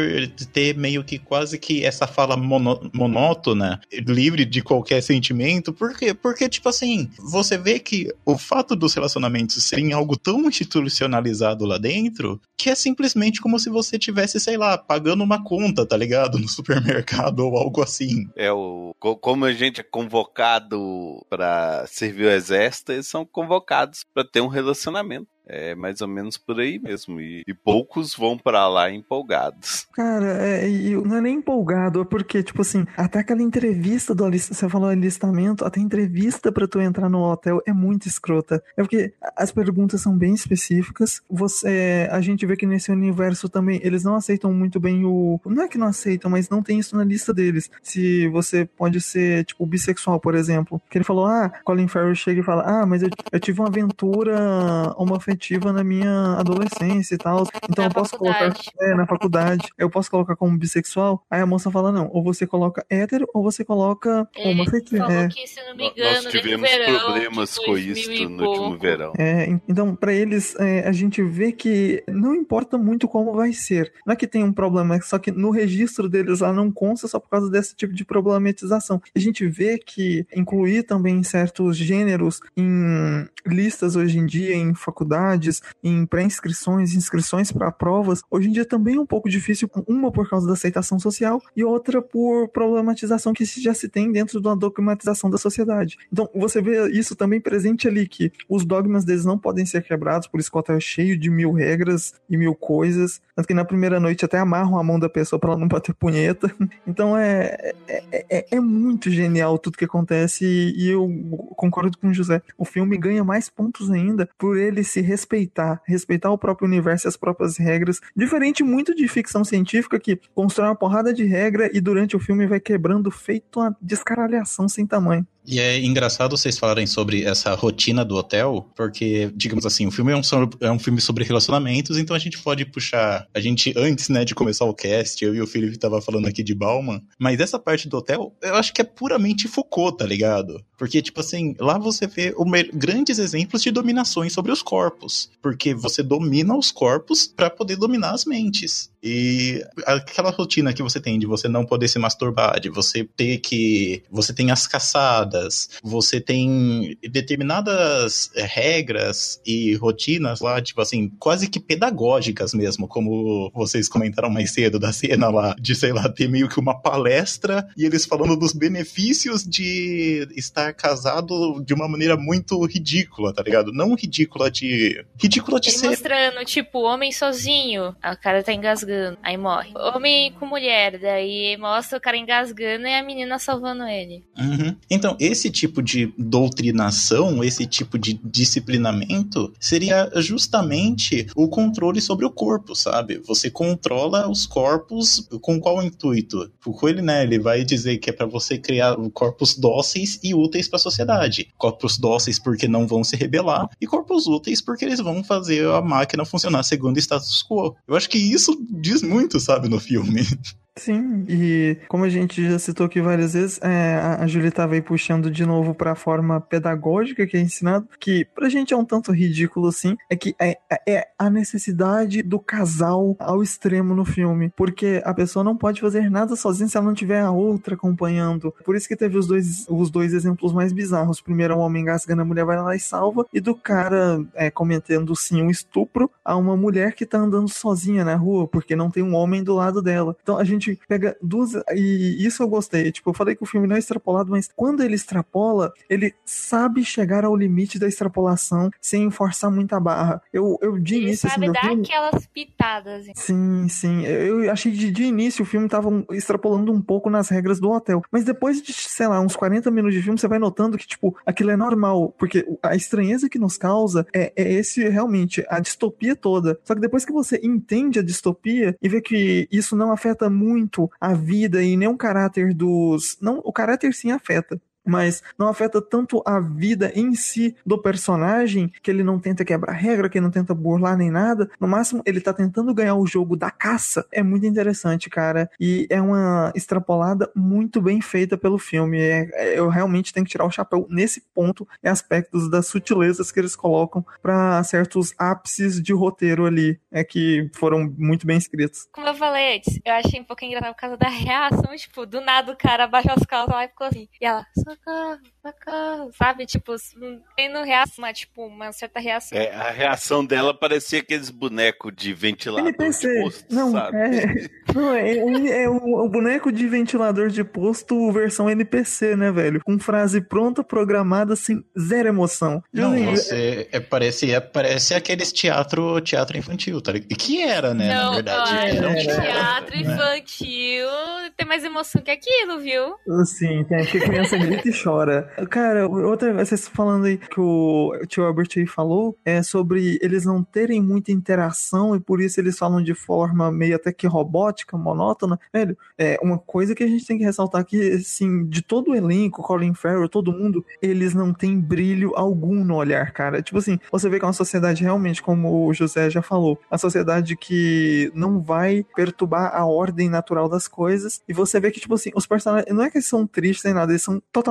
ter meio que quase que essa fala mono, monótona, livre de qualquer sentimento. Por quê? Porque, tipo assim, você vê que o fato dos relacionamentos serem algo tão institucionalizado lá dentro, que é simplesmente como se você tivesse, sei lá, pagando uma conta, tá ligado? No *laughs* supermercado ou algo assim. É o como a gente é convocado para servir o exército, eles são convocados para ter um relacionamento. É mais ou menos por aí mesmo. E, e poucos vão para lá empolgados. Cara, é, não é nem empolgado, é porque, tipo assim, até aquela entrevista do você falou alistamento, até entrevista para tu entrar no hotel é muito escrota. É porque as perguntas são bem específicas. Você, a gente vê que nesse universo também eles não aceitam muito bem o. Não é que não aceitam, mas não tem isso na lista deles. Se você pode ser, tipo, bissexual, por exemplo. Que ele falou, ah, Colin Farrell chega e fala, ah, mas eu, eu tive uma aventura, uma afetiva na minha adolescência e tal. Então Na eu posso faculdade. colocar é, na faculdade. Eu posso colocar como bissexual. Aí a moça fala: não, ou você coloca hétero ou você coloca Ele homossexual. É. que, se não me Nós engano, o tivemos verão problemas com 2000 isso no último verão. É, en- então, pra eles, é, a gente vê que não importa muito como vai ser. Não é que tem um problema, é só que no registro deles lá não consta só por causa desse tipo de problematização. A gente vê que incluir também certos gêneros em listas hoje em dia, em em pré-inscrições, inscrições para provas, hoje em dia também é um pouco difícil, uma por causa da aceitação social e outra por problematização que já se tem dentro da dogmatização da sociedade. Então, você vê isso também presente ali, que os dogmas deles não podem ser quebrados, por isso que o é cheio de mil regras e mil coisas. Tanto que na primeira noite até amarram a mão da pessoa para ela não bater punheta. *laughs* Então é, é, é, é muito genial tudo que acontece e, e eu concordo com o José. O filme ganha mais pontos ainda por ele se respeitar, respeitar o próprio universo e as próprias regras. Diferente muito de ficção científica que constrói uma porrada de regra e durante o filme vai quebrando feito uma descaralhação sem tamanho. E é engraçado vocês falarem sobre essa rotina do hotel, porque, digamos assim, o filme é um, é um filme sobre relacionamentos, então a gente pode puxar. A gente, antes, né, de começar o cast, eu e o Felipe tava falando aqui de Bauman, mas essa parte do hotel, eu acho que é puramente Foucault, tá ligado? Porque, tipo assim, lá você vê grandes exemplos de dominações sobre os corpos. Porque você domina os corpos para poder dominar as mentes. E aquela rotina que você tem de você não poder se masturbar, de você ter que. Você tem as caçadas, você tem determinadas eh, regras e rotinas lá, tipo assim, quase que pedagógicas mesmo, como vocês comentaram mais cedo da cena lá, de sei lá, ter meio que uma palestra e eles falando dos benefícios de estar casado de uma maneira muito ridícula, tá ligado? Não ridícula de. ridícula de Ele ser. mostrando, tipo, homem sozinho, aí o cara tá engasgando, aí morre. Homem com mulher, daí mostra o cara engasgando e a menina salvando ele. Uhum. Então, esse tipo de doutrinação, esse tipo de disciplinamento, seria justamente o controle sobre o corpo, sabe? Você controla os corpos com qual intuito? Com ele, né? Ele vai dizer que é para você criar corpos dóceis e úteis para a sociedade. Corpos dóceis porque não vão se rebelar e corpos úteis porque eles vão fazer a máquina funcionar segundo o status quo. Eu acho que isso diz muito, sabe, no filme. Sim, e como a gente já citou aqui várias vezes, é, a a Julie estava aí puxando de novo para a forma pedagógica que é ensinado, que pra gente é um tanto ridículo assim, é que é, é a necessidade do casal ao extremo no filme, porque a pessoa não pode fazer nada sozinha se ela não tiver a outra acompanhando. Por isso que teve os dois, os dois exemplos mais bizarros. Primeiro, é um homem engasgando, a mulher vai lá e salva, e do cara é, cometendo sim um estupro a uma mulher que tá andando sozinha na rua, porque não tem um homem do lado dela. Então a gente pega duas. E isso eu gostei. Tipo, eu falei que o filme não é extrapolado, mas quando ele extrapola, ele sabe chegar ao limite da extrapolação sem forçar muita barra. Eu, eu de Ele início, sabe assim, dar filme. aquelas pitadas. assim. Sim, sim. Eu achei de, de início o filme tava extrapolando um pouco nas regras do hotel. Mas depois de, sei lá, uns 40 minutos de filme, você vai notando que, tipo, aquilo é normal. Porque a estranheza que nos causa é, é esse, realmente, a distopia toda. Só que depois que você entende a distopia e vê que isso não afeta muito a vida e nem o caráter dos. Não, o caráter sim afeta mas não afeta tanto a vida em si do personagem, que ele não tenta quebrar regra, que ele não tenta burlar nem nada. No máximo, ele tá tentando ganhar o jogo da caça. É muito interessante, cara. E é uma extrapolada muito bem feita pelo filme. É- é- eu realmente tenho que tirar o chapéu nesse ponto e aspectos das sutilezas que eles colocam para certos ápices de roteiro ali, é que foram muito bem escritos. Como eu falei antes, eu achei um pouco engraçado por causa da reação, tipo, do nada o cara abaixou as calças lá e ficou assim. E ela, socorro, socorro, sabe? Tipo, não tendo reação, uma, tipo, uma certa reação. É, a reação dela parecia aqueles bonecos de ventilador NPC. de posto, não, sabe? é, *laughs* não, é, é o, o boneco de ventilador de posto versão NPC, né, velho? Com frase pronta, programada, sem zero emoção. Não, Assim, você é, parece, é, parece aqueles teatro, teatro infantil, tá ligado? Que era, né, não, na verdade. olha, Era um é, teatro, né? infantil mais emoção que aquilo, viu? Sim, tem que criança grita e chora. Cara, outra vocês falando aí que o tio Albert aí falou é sobre eles não terem muita interação e por isso eles falam de forma meio até que robótica, monótona. Velho, é uma coisa que a gente tem que ressaltar aqui, assim, de todo o elenco, Colin Farrell, todo mundo, eles não têm brilho algum no olhar, cara. Tipo assim, você vê que é uma sociedade realmente, como o José já falou, a sociedade que não vai perturbar a ordem natural das coisas. E você vê que, tipo assim, os personagens, não é que eles são tristes nem nada, eles são totalmente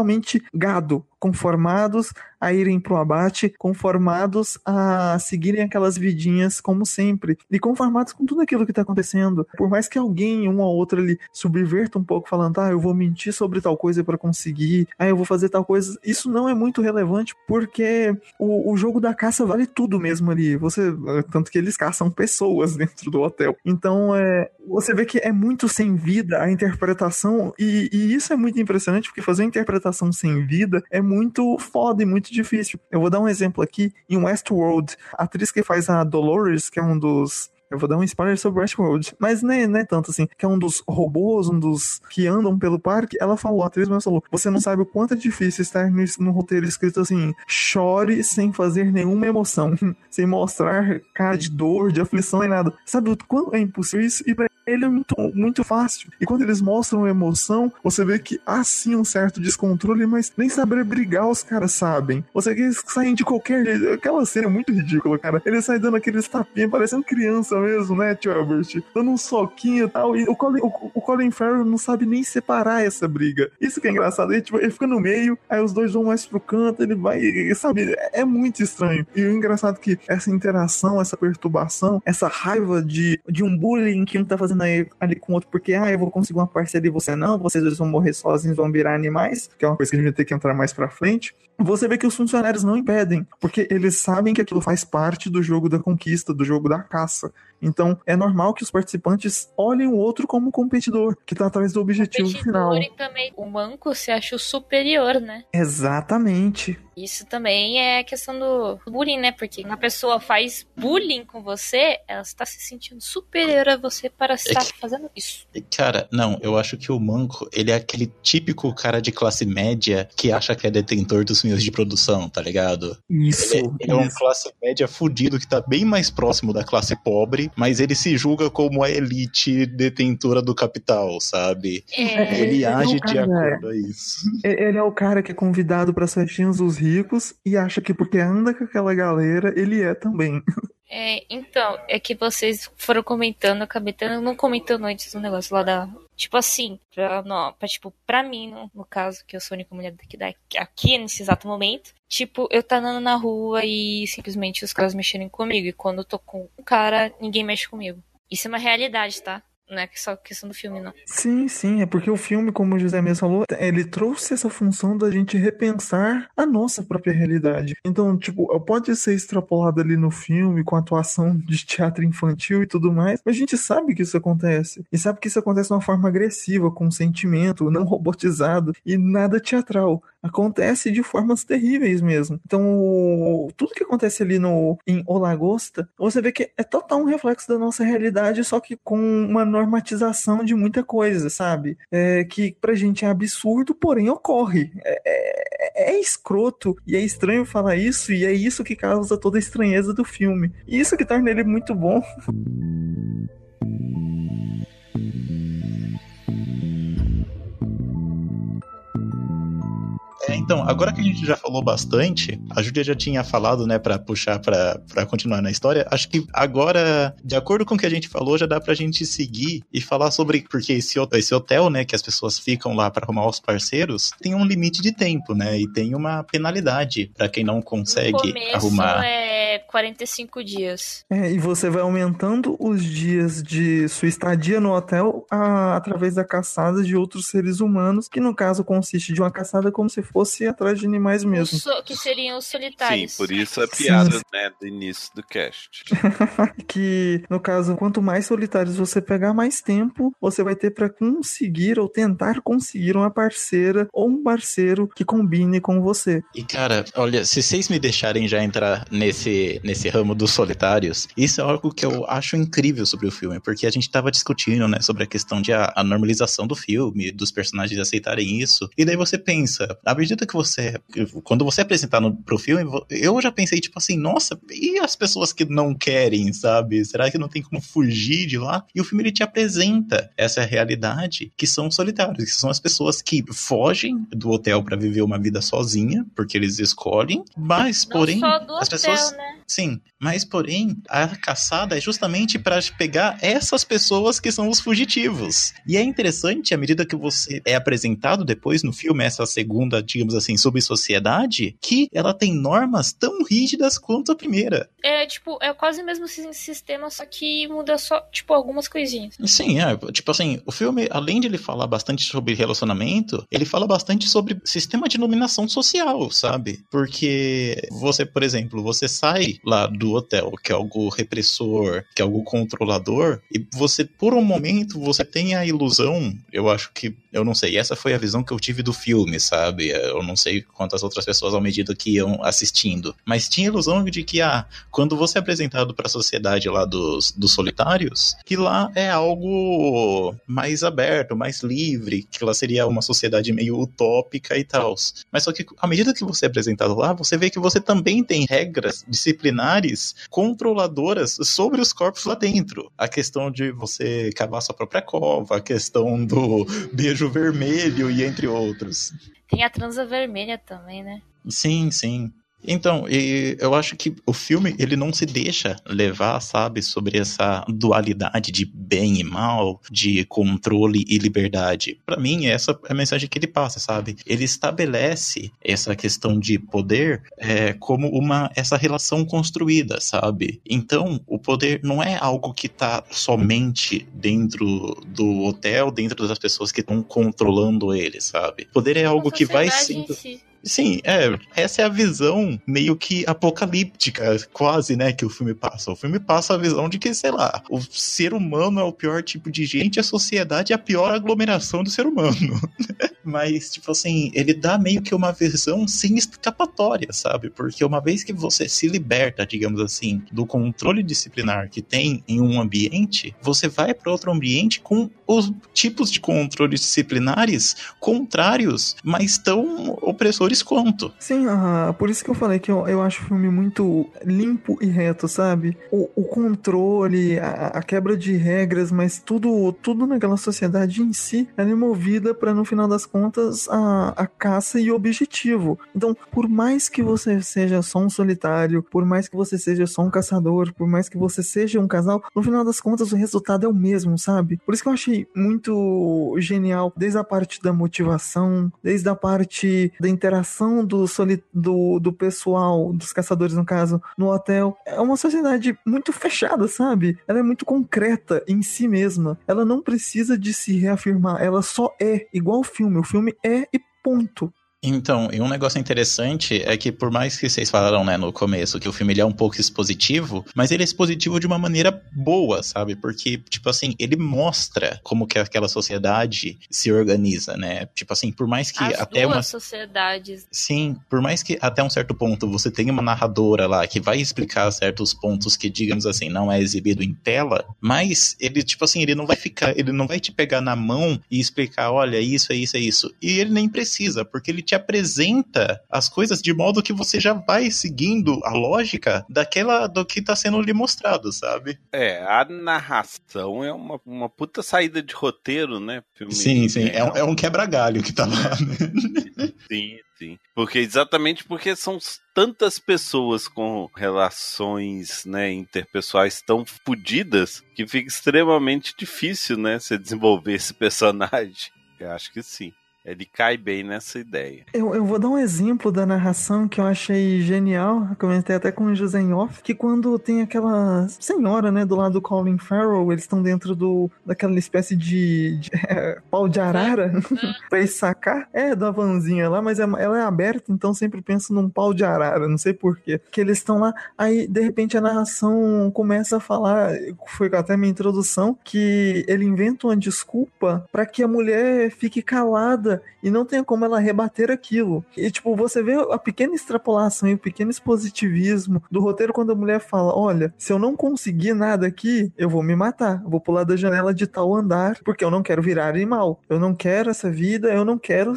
gado, conformados a irem pro abate, conformados a seguirem aquelas vidinhas como sempre, e conformados com tudo aquilo que tá acontecendo. Por mais que alguém, um ou outro ali, subverta um pouco, falando, ah, eu vou mentir sobre tal coisa para conseguir, ah, eu vou fazer tal coisa, isso não é muito relevante, porque o, o jogo da caça vale tudo mesmo ali. Você, tanto que eles caçam pessoas *laughs* dentro do hotel. Então, é, você vê que é muito sem vida a interpretação, e, e isso é muito impressionante, porque fazer interpretação sem vida é muito foda e muito difícil. Eu vou dar um exemplo aqui. Em Westworld, a atriz que faz a Dolores, que é um dos eu vou dar um spoiler sobre Westworld, mas não é tanto assim, que é um dos robôs, um dos que andam pelo parque. Ela falou, a atriz mesmo falou: você não sabe o quanto é difícil estar no, no roteiro escrito assim: chore sem fazer nenhuma emoção, *laughs* sem mostrar cara de dor, de aflição nem nada. Sabe o quanto é impossível isso? E pra ele é muito, muito fácil. E quando eles mostram emoção, você vê que há sim um certo descontrole, mas nem saber brigar os caras sabem. Você que eles saem de qualquer jeito. Aquela cena é muito ridícula, cara. Eles saem dando aqueles tapinhas, parecendo criança mesmo, né, tio Albert? Dando um soquinho e tal. E o Colin, o, o Colin Farrell não sabe nem separar essa briga. Isso que é engraçado. Ele, tipo, ele fica no meio, aí os dois vão mais pro canto, ele vai, sabe? É, é muito estranho. E o engraçado é que essa interação, essa perturbação, essa raiva de, de um bullying que um tá fazendo aí, ali com outro, porque, ah, eu vou conseguir uma parceria e você não, vocês dois vão morrer sozinhos, vão virar animais, que é uma coisa que a gente vai ter que entrar mais pra frente. Você vê que os funcionários não impedem, porque eles sabem que aquilo faz parte do jogo da conquista, do jogo da caça. Então, é normal que os participantes olhem o outro como competidor, que tá atrás do objetivo final. E também o manco se acha o superior, né? Exatamente. Isso também é questão do bullying, né? Porque uma pessoa faz bullying com você, ela está se sentindo superior a você para estar que, fazendo isso. Cara, não, eu acho que o Manco, ele é aquele típico cara de classe média que acha que é detentor dos meios de produção, tá ligado? Isso. Ele, ele é um classe média fudido que tá bem mais próximo da classe pobre, mas ele se julga como a elite detentora do capital, sabe? É. Ele age é de acordo a isso. Ele é o cara que é convidado para as festinhas dos ricos e acha que porque anda com aquela galera, ele é também. *laughs* É, então, é que vocês foram comentando, acabei tendo, não comentando antes um negócio lá da. Tipo assim, pra, não, pra, tipo, pra mim, no, no caso, que eu sou a única mulher daqui, daqui, aqui nesse exato momento, tipo, eu tá andando na rua e simplesmente os caras mexerem comigo. E quando eu tô com um cara, ninguém mexe comigo. Isso é uma realidade, tá? Não é só questão do filme, não. Sim, sim, é porque o filme, como o José mesmo falou, ele trouxe essa função da gente repensar a nossa própria realidade. Então, tipo, pode ser extrapolado ali no filme com atuação de teatro infantil e tudo mais, mas a gente sabe que isso acontece. E sabe que isso acontece de uma forma agressiva, com sentimento, não robotizado e nada teatral acontece de formas terríveis mesmo. Então, tudo que acontece ali no em O Lagosta, você vê que é total um reflexo da nossa realidade, só que com uma normatização de muita coisa, sabe? É, que pra gente é absurdo, porém ocorre. É, é, é escroto e é estranho falar isso, e é isso que causa toda a estranheza do filme. E isso que torna ele muito bom. *laughs* É, então, agora que a gente já falou bastante, a Júlia já tinha falado, né, pra puxar pra, pra continuar na história. Acho que agora, de acordo com o que a gente falou, já dá pra gente seguir e falar sobre. Porque esse, esse hotel, né, que as pessoas ficam lá pra arrumar os parceiros, tem um limite de tempo, né, e tem uma penalidade pra quem não consegue no começo arrumar. é 45 dias. É, e você vai aumentando os dias de sua estadia no hotel a, através da caçada de outros seres humanos, que no caso consiste de uma caçada como se fosse atrás de animais mesmo. So- que seriam os Sim, solitários. por isso a *laughs* Sim. piada, né, do início do cast. *laughs* que no caso, quanto mais solitários você pegar, mais tempo você vai ter para conseguir ou tentar conseguir uma parceira ou um parceiro que combine com você. E cara, olha, se vocês me deixarem já entrar nesse, nesse ramo dos solitários, isso é algo que eu acho incrível sobre o filme, porque a gente tava discutindo, né, sobre a questão de a, a normalização do filme, dos personagens aceitarem isso, e daí você pensa, à medida que você, quando você é apresentar no, pro filme, eu já pensei, tipo assim, nossa, e as pessoas que não querem, sabe? Será que não tem como fugir de lá? E o filme ele te apresenta essa realidade que são solitários, que são as pessoas que fogem do hotel para viver uma vida sozinha, porque eles escolhem, mas Não porém as hotel, pessoas né? Sim, mas porém a caçada é justamente para pegar essas pessoas que são os fugitivos. E é interessante à medida que você é apresentado depois no filme essa segunda, digamos assim, sobre sociedade, que ela tem normas tão rígidas quanto a primeira. É, tipo, é quase o mesmo si- sistema, só que muda só, tipo, algumas coisinhas. Sim, é, tipo assim, o filme, além de ele falar bastante sobre relacionamento, ele fala bastante sobre sistema de iluminação social, sabe? Porque você, por exemplo, você sai lá do hotel, que é algo repressor, que é algo controlador, e você, por um momento, você tem a ilusão, eu acho que, eu não sei, essa foi a visão que eu tive do filme, sabe? Eu não sei quantas outras pessoas ao medida que iam assistindo, mas tinha a ilusão de que, ah, quando você é apresentado para a sociedade lá dos, dos solitários, que lá é algo mais aberto, mais livre, que lá seria uma sociedade meio utópica e tal. Mas só que à medida que você é apresentado lá, você vê que você também tem regras disciplinares controladoras sobre os corpos lá dentro. A questão de você cavar sua própria cova, a questão do beijo vermelho e entre outros. Tem a transa vermelha também, né? Sim, sim. Então, e eu acho que o filme ele não se deixa levar, sabe, sobre essa dualidade de bem e mal, de controle e liberdade. Pra mim, essa é a mensagem que ele passa, sabe? Ele estabelece essa questão de poder é, como uma essa relação construída, sabe? Então, o poder não é algo que tá somente dentro do hotel, dentro das pessoas que estão controlando ele, sabe? Poder é algo que vai si. Sim, é, essa é a visão meio que apocalíptica, quase, né, que o filme passa. O filme passa a visão de que, sei lá, o ser humano é o pior tipo de gente, a sociedade é a pior aglomeração do ser humano. *laughs* Mas, tipo assim, ele dá meio que uma visão sem escapatória, sabe? Porque uma vez que você se liberta, digamos assim, do controle disciplinar que tem em um ambiente, você vai para outro ambiente com os tipos de controles disciplinares contrários, mas tão opressores quanto. Sim, por isso que eu falei que eu, eu acho o filme muito limpo e reto, sabe? O, o controle, a, a quebra de regras, mas tudo, tudo naquela sociedade em si, ela é movida para no final das contas a, a caça e o objetivo. Então, por mais que você seja só um solitário, por mais que você seja só um caçador, por mais que você seja um casal, no final das contas o resultado é o mesmo, sabe? Por isso que eu achei muito genial, desde a parte da motivação, desde a parte da interação do, soli do, do pessoal, dos caçadores no caso, no hotel. É uma sociedade muito fechada, sabe? Ela é muito concreta em si mesma. Ela não precisa de se reafirmar, ela só é igual o filme. O filme é e ponto. Então, e um negócio interessante é que por mais que vocês falaram, né, no começo, que o filme é um pouco expositivo, mas ele é expositivo de uma maneira boa, sabe? Porque, tipo assim, ele mostra como que aquela sociedade se organiza, né? Tipo assim, por mais que As até duas uma... sociedades. Sim, por mais que até um certo ponto você tenha uma narradora lá que vai explicar certos pontos que, digamos assim, não é exibido em tela, mas ele, tipo assim, ele não vai ficar, ele não vai te pegar na mão e explicar, olha, isso é isso, é isso. E ele nem precisa, porque ele te apresenta as coisas de modo que você já vai seguindo a lógica daquela do que tá sendo lhe mostrado, sabe? É, a narração é uma, uma puta saída de roteiro, né? Filme Sim, sim, é, um- é um quebra-galho que tá lá, né? *laughs* Sim, sim. Porque exatamente porque são tantas pessoas com relações, né, interpessoais tão fodidas que fica extremamente difícil, né, você desenvolver esse personagem. Eu acho que sim. Ele cai bem nessa ideia. Eu, eu vou dar um exemplo da narração que eu achei genial. Eu comentei até com o José off, que quando tem aquela senhora, né, do lado do Colin Farrell, eles estão dentro do daquela espécie de, de *laughs* é, pau de arara *laughs* pra eles sacar. É, da vanzinha lá, mas é- ela é aberta, então sempre penso num pau de arara, não sei porquê. Que eles estão lá, aí de repente a narração começa a falar, foi até minha introdução, que ele inventa uma desculpa pra que a mulher fique calada e não tenha como ela rebater aquilo. E, tipo, você vê a pequena extrapolação e o pequeno expositivismo do roteiro quando a mulher fala: Olha, se eu não conseguir nada aqui, eu vou me matar. vou pular da janela de tal andar, porque eu não quero virar animal. Eu não quero essa vida, eu não quero.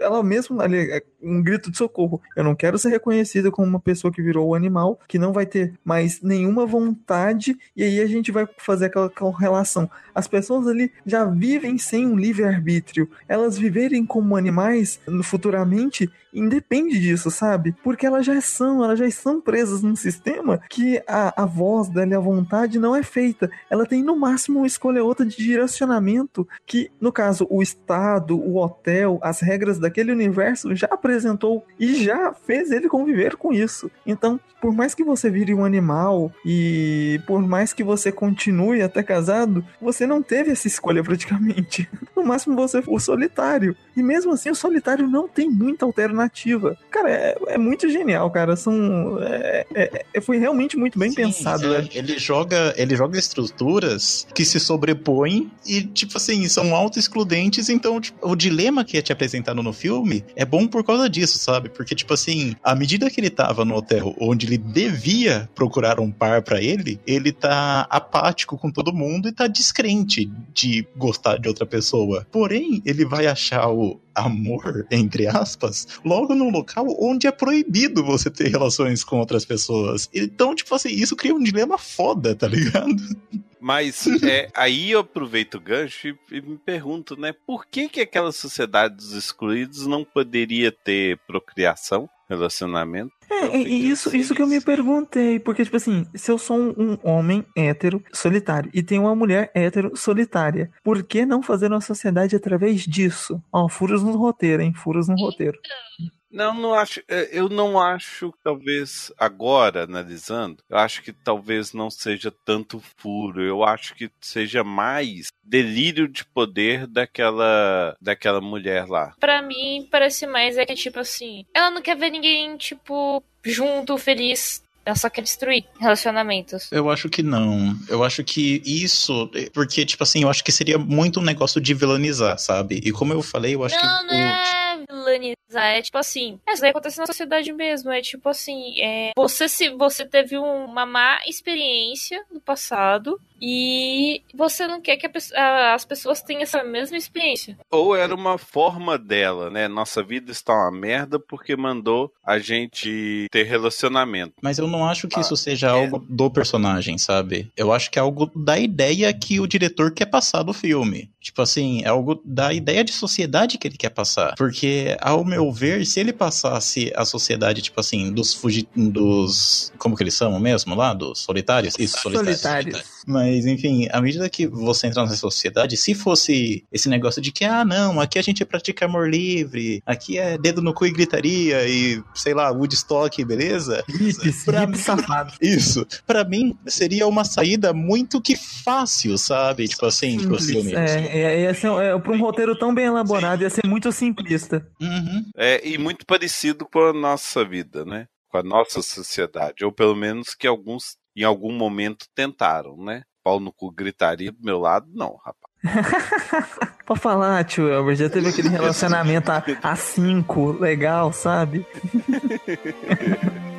Ela mesmo, ali, é um grito de socorro. Eu não quero ser reconhecida como uma pessoa que virou animal, que não vai ter mais nenhuma vontade, e aí a gente vai fazer aquela correlação. As pessoas ali já vivem sem um livre-arbítrio. Elas viverem como animais futuramente independe disso, sabe? Porque elas já são, elas já estão presas num sistema que a, a voz dela e a vontade não é feita. Ela tem no máximo uma escolha outra de direcionamento que, no caso, o Estado, o hotel, as regras daquele universo já apresentou e já fez ele conviver com isso. Então, por mais que você vire um animal e por mais que você continue até casado, você não teve essa escolha praticamente. *laughs* No máximo você for solitário. E mesmo assim, o solitário não tem muita alternativa. Cara, é, é muito genial, cara. São, é, é, é foi realmente muito bem Sim, pensado. É, ele, joga, ele joga estruturas que se sobrepõem e, tipo assim, são auto-excludentes. Então, tipo, o dilema que é te apresentado no filme é bom por causa disso, sabe? Porque, tipo assim, à medida que ele tava no hotel onde ele devia procurar um par para ele, ele tá apático com todo mundo e tá descrente de gostar de outra pessoa. Porém, ele vai achar o amor, entre aspas, logo num local onde é proibido você ter relações com outras pessoas. Então, tipo assim, isso cria um dilema foda, tá ligado? Mas é, aí eu aproveito o gancho e, e, me pergunto, né, por que que aquela sociedade dos excluídos não poderia ter procriação? relacionamento. É, isso, isso que eu me perguntei, porque, tipo assim, se eu sou um, um, homem hétero solitário e tenho uma mulher hétero solitária, por que não fazer uma sociedade através disso? Ó, furos no roteiro, hein? Furos no roteiro. Não, não acho. É, eu não acho, talvez agora analisando, eu acho que talvez não seja tanto furo. Eu acho que seja mais delírio de poder daquela daquela mulher lá. Para mim parece mais é que tipo assim, ela não quer ver ninguém tipo junto, feliz, ela só quer destruir relacionamentos. Eu acho que não. Eu acho que isso. Porque, tipo assim, eu acho que seria muito um negócio de vilanizar, sabe? E como eu falei, eu acho não, que. Não, não é. É tipo assim, é, isso daí acontece na sociedade mesmo. É tipo assim, é, você se você teve uma má experiência no passado e você não quer que a, as pessoas tenham essa mesma experiência. Ou era uma forma dela, né? Nossa vida está uma merda porque mandou a gente ter relacionamento. Mas eu não acho que ah, isso seja é. algo do personagem, sabe? Eu acho que é algo da ideia que o diretor quer passar do filme. Tipo assim, é algo da ideia de sociedade que ele quer passar. Porque, ao meu ver, se ele passasse a sociedade, tipo assim, dos fugi dos. Como que eles chamam mesmo lá? Dos solitários? Isso, solitários. solitários. Mas, enfim, à medida que você entra nessa sociedade, se fosse esse negócio de que, ah, não, aqui a gente pratica amor livre, aqui é dedo no cu e gritaria, e, sei lá, Woodstock, beleza? Hips, pra mim, safado. *laughs* Isso. Pra mim, seria uma saída muito que fácil, sabe? Tipo assim, tipo assim. É, é, ia ser, é, pra um roteiro tão bem elaborado, ia ser muito simplista. Uhum. É, e muito parecido com a nossa vida, né? Com a nossa sociedade. Ou pelo menos que alguns em algum momento tentaram, né? Pau no cu gritaria do meu lado, não, rapaz. *laughs* Pode falar, tio Elber, já teve aquele *laughs* relacionamento a, a cinco, legal, sabe? *laughs*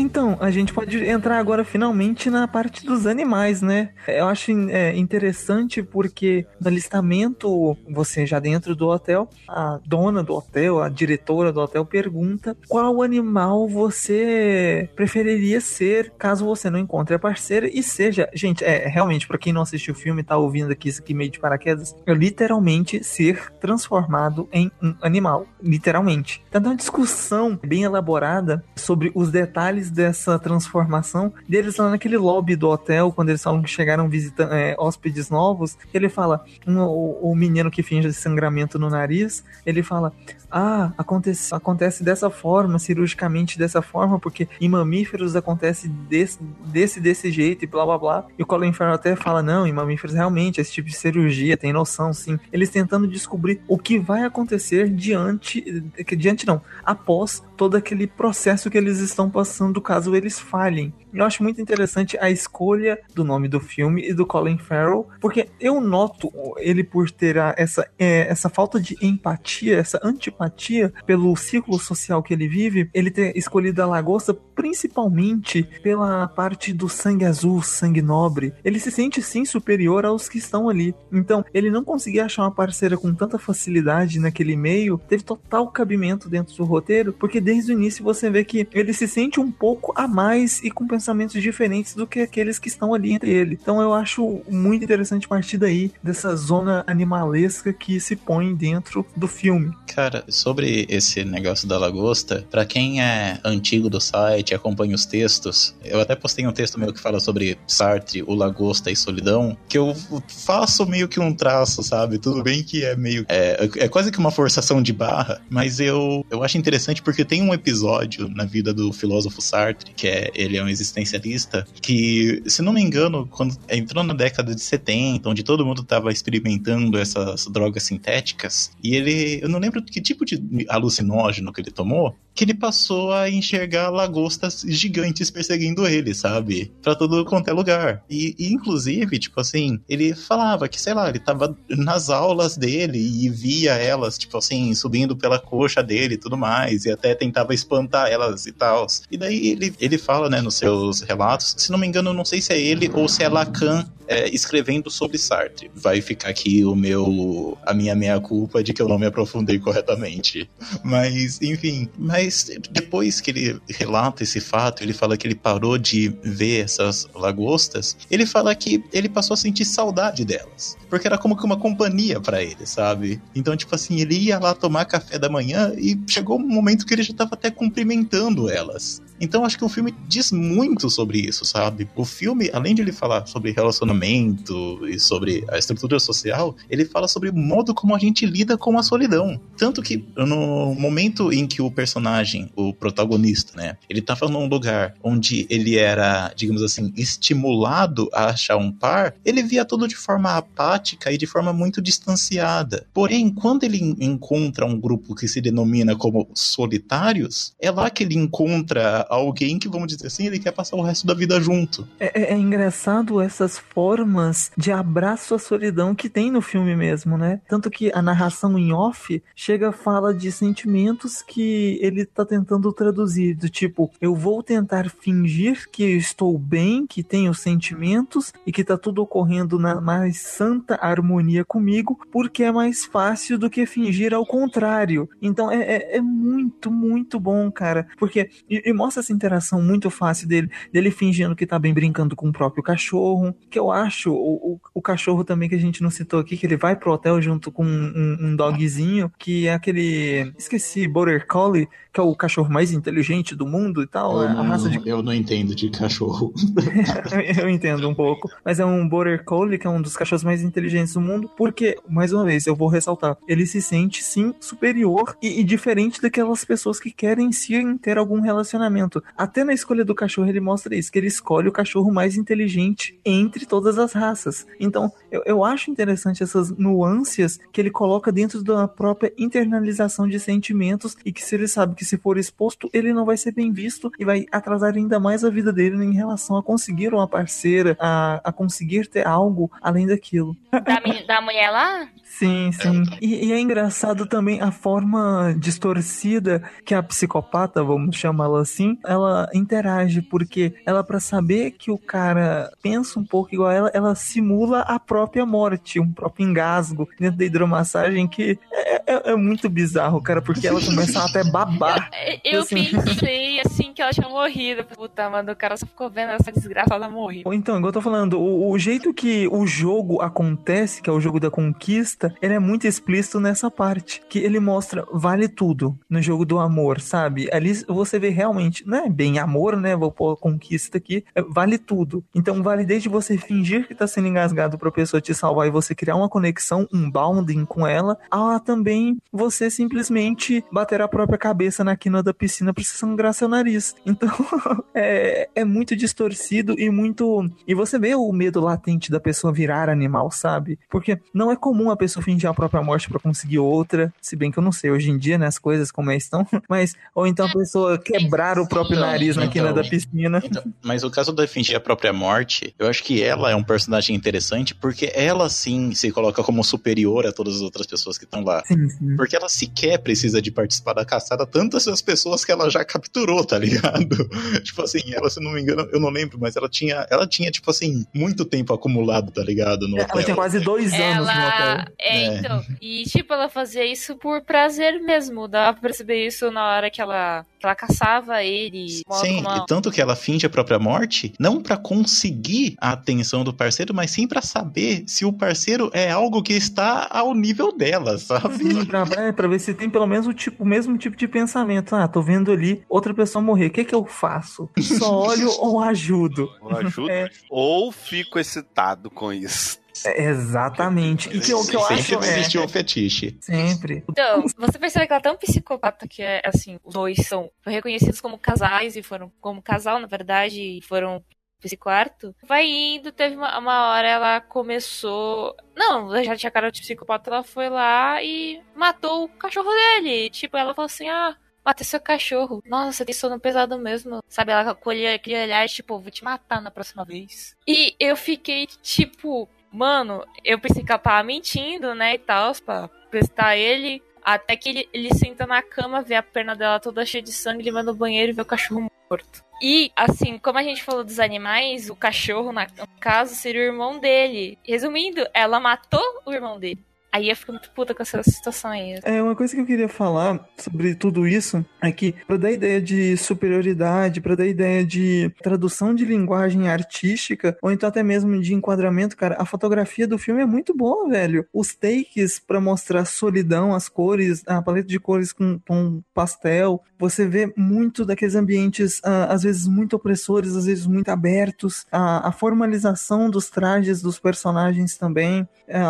Então, a gente pode entrar agora finalmente na parte dos animais, né? Eu acho é, interessante porque no alistamento, você já dentro do hotel, a dona do hotel, a diretora do hotel pergunta qual animal você preferiria ser caso você não encontre a parceira e seja, gente, é realmente para quem não assistiu o filme tá ouvindo aqui isso aqui meio de paraquedas, é literalmente ser transformado em um animal, literalmente. Então, uma discussão bem elaborada sobre os detalhes de dessa transformação deles lá naquele lobby do hotel, quando eles falam que chegaram visitando é, hóspedes novos, ele fala, um, o, o menino que finge sangramento no nariz, ele fala, ah, acontece, acontece dessa forma, cirurgicamente dessa forma, porque em mamíferos acontece desse, desse, desse jeito e blá blá blá. E o Colin Farrell até fala, não, em mamíferos realmente, esse tipo de cirurgia tem noção, sim. Eles tentando descobrir o que vai acontecer diante, diante não, após todo aquele processo que eles estão passando caso eles falhem. Eu acho muito interessante a escolha do nome do filme e do Colin Farrell, porque eu noto ele por ter essa, é, essa falta de empatia, essa antipatia pelo círculo social que ele vive, ele ter escolhido a lagosta principalmente pela parte do sangue azul, sangue nobre. Ele se sente sim superior aos que estão ali. Então, ele não conseguia achar uma parceira com tanta facilidade naquele meio, teve total cabimento dentro do roteiro, porque desde o início você vê que ele se sente um pouco a mais e com pensamentos diferentes do que aqueles que estão ali entre ele. Então eu acho muito interessante partir daí dessa zona animalesca que se põe dentro do filme. Cara, sobre esse negócio da lagosta, para quem é antigo do site, acompanha os textos, eu até postei um texto meu que fala sobre Sartre, o lagosta e solidão, que eu faço meio que um traço, sabe? Tudo bem que é meio é, é quase que uma forçação de barra, mas eu eu acho interessante porque tem um episódio na vida do filósofo Sartre, que é ele é um existencialista, que, se não me engano, quando entrou na década de 70, onde todo mundo estava experimentando essas drogas sintéticas, e ele, eu não lembro que tipo de alucinógeno que ele tomou, que ele passou a enxergar lagostas gigantes perseguindo ele, sabe? Pra todo quanto é lugar. E, e, inclusive, tipo assim, ele falava que, sei lá, ele tava nas aulas dele e via elas, tipo assim, subindo pela coxa dele e tudo mais, e até tentava espantar elas e tal. E daí ele, ele fala, né, nos seus relatos, se não me engano, não sei se é ele ou se é Lacan é, escrevendo sobre Sartre. Vai ficar aqui o meu a minha meia culpa de que eu não me aprofundei corretamente. Mas, enfim, mas depois que ele relata esse fato, ele fala que ele parou de ver essas lagostas, ele fala que ele passou a sentir saudade delas, porque era como que uma companhia para ele, sabe? Então, tipo assim, ele ia lá tomar café da manhã e chegou um momento que ele já tava até cumprimentando elas. Então, acho que o filme diz muito sobre isso, sabe? O filme, além de ele falar sobre relacionamento e sobre a estrutura social, ele fala sobre o modo como a gente lida com a solidão. Tanto que no momento em que o personagem, o protagonista, né, ele tava num lugar onde ele era, digamos assim, estimulado a achar um par, ele via tudo de forma apática e de forma muito distanciada. Porém, quando ele encontra um grupo que se denomina como solitários, é lá que ele encontra alguém que, vamos dizer assim, ele quer passar o resto da vida junto. É, é, é engraçado essas formas de abraço à solidão que tem no filme mesmo, né? Tanto que a narração em off chega a fala de sentimentos que ele tá tentando traduzir, do tipo, eu vou tentar fingir que estou bem, que tenho sentimentos e que tá tudo ocorrendo na mais santa harmonia comigo, porque é mais fácil do que fingir ao contrário. Então é, é, é muito, muito bom, cara, porque e, e mostra essa interação muito fácil dele, dele fingindo que tá bem brincando com o próprio cachorro, que eu acho, o, o, o cachorro também que a gente não citou aqui, que ele vai pro hotel junto com um, um dogzinho, que é aquele, esqueci, Border Collie, que é o cachorro mais inteligente do mundo e tal. Eu, é não, de... eu não entendo de cachorro. *laughs* eu entendo um pouco. Mas é um Border Collie, que é um dos cachorros mais inteligentes do mundo, porque, mais uma vez, eu vou ressaltar, ele se sente, sim, superior e, e diferente daquelas pessoas que querem sim ter algum relacionamento. Até na escolha do cachorro ele mostra isso, que ele escolhe o cachorro mais inteligente entre todas as raças. Então, eu, eu acho interessante essas nuances que ele coloca dentro da própria internalização de sentimentos e que se ele sabe que se for exposto, ele não vai ser bem visto e vai atrasar ainda mais a vida dele em relação a conseguir uma parceira, a, a conseguir ter algo além daquilo. Da, da mulher lá? Sim, sim. E, e, é engraçado também a forma distorcida que a psicopata, vamos chamá-la assim, ela interage, porque ela, para saber que o cara pensa um pouco igual a ela, ela simula a própria morte, um próprio engasgo dentro da hidromassagem que é, é, é muito bizarro, cara, porque ela começa a até babar *laughs* eu Assim. pensei *laughs* assim que ela tinha morrido. Puta, mano, o cara só ficou vendo essa desgraça, ela morreu. Então, igual eu tô falando, o, o jeito que o jogo acontece, que é o jogo da conquista, ele é muito explícito nessa parte. Que ele mostra vale tudo no jogo do amor, sabe? Ali você vê realmente, não é bem amor, né? Vou pôr conquista aqui, é, vale tudo. Então vale desde você fingir que tá sendo engasgado pra pessoa te salvar e você criar uma conexão, um bounding com ela, a também você simplesmente bater a própria cabeça na quina da piscina pra você sangrar seu nariz. Então *laughs* é, é muito distorcido e muito. E você vê o medo latente da pessoa virar animal, sabe? Porque não é comum a pessoa fingir a própria morte pra conseguir outra. Se bem que eu não sei hoje em dia, né, as coisas como é estão. *laughs* Mas, ou então a pessoa quebrar o próprio Então, nariz na quina então. da piscina. Então, mas o caso da fingir a própria morte, eu acho que ela é um personagem interessante porque ela sim se coloca como superior a todas as outras pessoas que estão lá. Sim, sim. Porque ela sequer precisa de participar da caçada, tantas as pessoas que ela já capturou, tá ligado? *laughs* tipo assim, ela, se não me engano, eu não lembro, mas ela tinha, ela tinha, tipo assim, muito tempo acumulado, tá ligado? No Ela tinha hotel. quase dois anos no Ela. hotel. É, É. então. E, tipo, ela fazia isso por prazer mesmo. Dá pra perceber isso na hora que ela, que ela caçava ele. Sim, ela- e tanto que ela finge a própria morte, não pra conseguir a atenção do parceiro, mas sim pra saber se o parceiro é algo que está ao nível dela, sabe? Sim, pra, é, pra ver se tem pelo menos o, tipo, o mesmo tipo de pensamento. Ah, tô vendo ali outra pessoa morrer. O que que eu faço? Só olho *laughs* ou ajudo? Ou ajuda, É. ou fico excitado com isso. É, exatamente. E que, o que eu Sempre acho é... existe um fetiche. Sempre. Então, você percebe que ela é tão psicopata que é assim, os dois são reconhecidos como casais e foram como casal, na verdade, e foram esse quarto. Vai indo, teve uma, uma hora ela começou. Não, ela já tinha cara de psicopata, ela foi lá e matou o cachorro dele. Tipo, ela falou assim: ah. Mata seu cachorro. Nossa, você tem sono pesado mesmo. Sabe, ela colhia aquele olhar, tipo, vou te matar na próxima vez. E eu fiquei, tipo, mano, eu pensei que ela tava mentindo, né, e tal, pra prestar ele. Até que ele, ele senta na cama, vê a perna dela toda cheia de sangue, ele vai no banheiro e vê o cachorro morto. E, assim, como a gente falou dos animais, o cachorro, na- no caso, seria o irmão dele. Resumindo, ela matou o irmão dele. Aí eu fico muito puta com essa situação aí. É, uma coisa que eu queria falar sobre tudo isso é que, pra dar ideia de superioridade, pra dar ideia de tradução de linguagem artística, ou então até mesmo de enquadramento, cara, a fotografia do filme é muito boa, velho. Os takes pra mostrar solidão, as cores, a paleta de cores com tom pastel, você vê muito daqueles ambientes, ah, às vezes muito opressores, às vezes muito abertos, a, formalização dos trajes dos personagens também. É,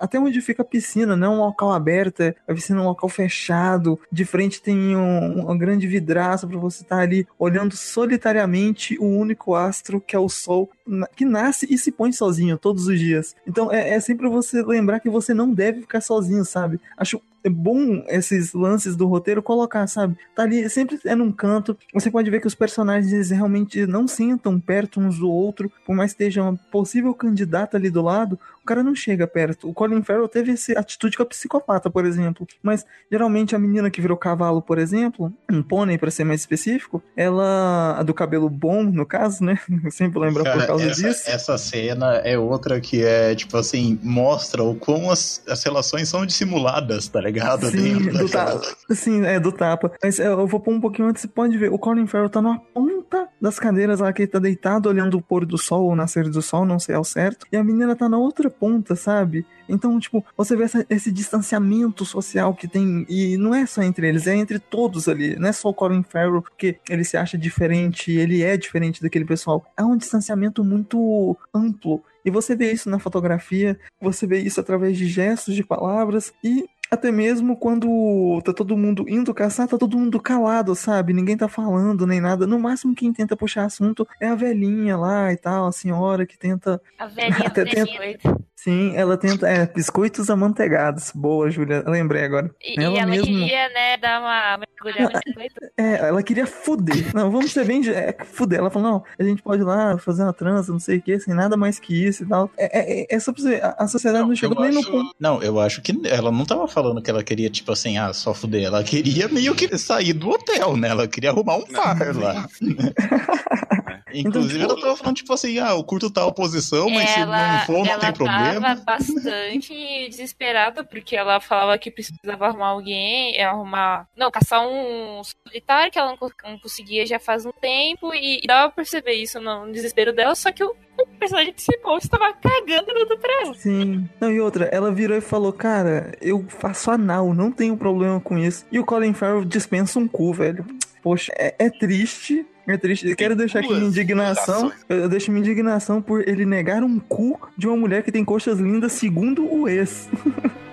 até onde fica piscina, não é um local aberto, a piscina é um local fechado. De frente tem um, uma grande vidraça para você estar ali olhando solitariamente o único astro que é o Sol, que nasce e se põe sozinho todos os dias. Então é, é sempre você lembrar que você não deve ficar sozinho, sabe? Acho é bom esses lances do roteiro colocar, sabe? Tá ali, sempre é num canto. Você pode ver que os personagens realmente não sentam perto uns do outro, por mais que esteja uma possível candidata ali do lado, o cara não chega perto. O Colin Farrell teve essa atitude com a psicopata, por exemplo. Mas geralmente a menina que virou cavalo, por exemplo, um pônei pra ser mais específico, ela a do cabelo bom, no caso, né? *laughs* Eu sempre lembro por Cara, *laughs* causa essa, disso. essa cena é outra que é, tipo assim, mostra o quão as, as relações são dissimuladas, tá ligado? Sim, do tapa. Sim, é, do tapa. Mas é, eu vou pôr um pouquinho antes, você pode ver. O Colin Farrell tá numa ponta das cadeiras lá que ele tá deitado, olhando o pôr do sol, o nascer do sol, não sei ao certo. E a menina tá na outra ponta, sabe? Então, tipo, você vê essa- esse distanciamento social que tem. E não é só entre eles, é entre todos ali. Não é só o Colin Farrell, porque ele se acha diferente, ele é diferente daquele pessoal. É um distanciamento muito amplo. E você vê isso na fotografia, você vê isso através de gestos, de palavras e até mesmo quando tá todo mundo indo caçar, tá todo mundo calado, sabe? Ninguém tá falando nem nada. No máximo quem tenta puxar assunto é a velhinha lá e tal, a senhora que tenta. A velhinha *laughs* Até tenta- biscoito. Sim, ela tenta. É, biscoitos amanteigados. Boa, Júlia. Lembrei agora. E, Ela e ela mesma- queria, né, dar uma mergulhada no biscoito. É, ela queria fuder. Não, vamos ser bem. É, fuder. Ela falou: não, a gente pode ir lá fazer uma trança, não sei o que, sem nada mais que isso e tal. É, é, é só pra você. A, a sociedade não, chegou eu nem no acho- ponto. Não, eu acho que ela não tava falando que ela queria, tipo assim, ah, só fuder. Ela queria meio que sair do hotel, né? Ela queria arrumar um par lá. *laughs* Inclusive, Então, ela tava falando, tipo assim, ah, eu curto tal posição, mas se não for, não ela tem problema. tava bastante desesperada, porque ela falava que precisava arrumar alguém, é, arrumar. Não, caçar um solitário que ela não, co- não conseguia já faz um tempo, e, e dava pra perceber isso no desespero dela, só que o, o personagem principal estava cagando tudo pra ela. Sim. Não, e outra, ela virou e falou, cara, eu faço anal, não tenho problema com isso. E o Colin Farrell dispensa um cu, velho. Poxa, é, é triste. É triste. Eu quero deixar aqui minha indignação. eu deixo minha indignação por ele negar um cu de uma mulher que tem coxas lindas, segundo o ex. *laughs*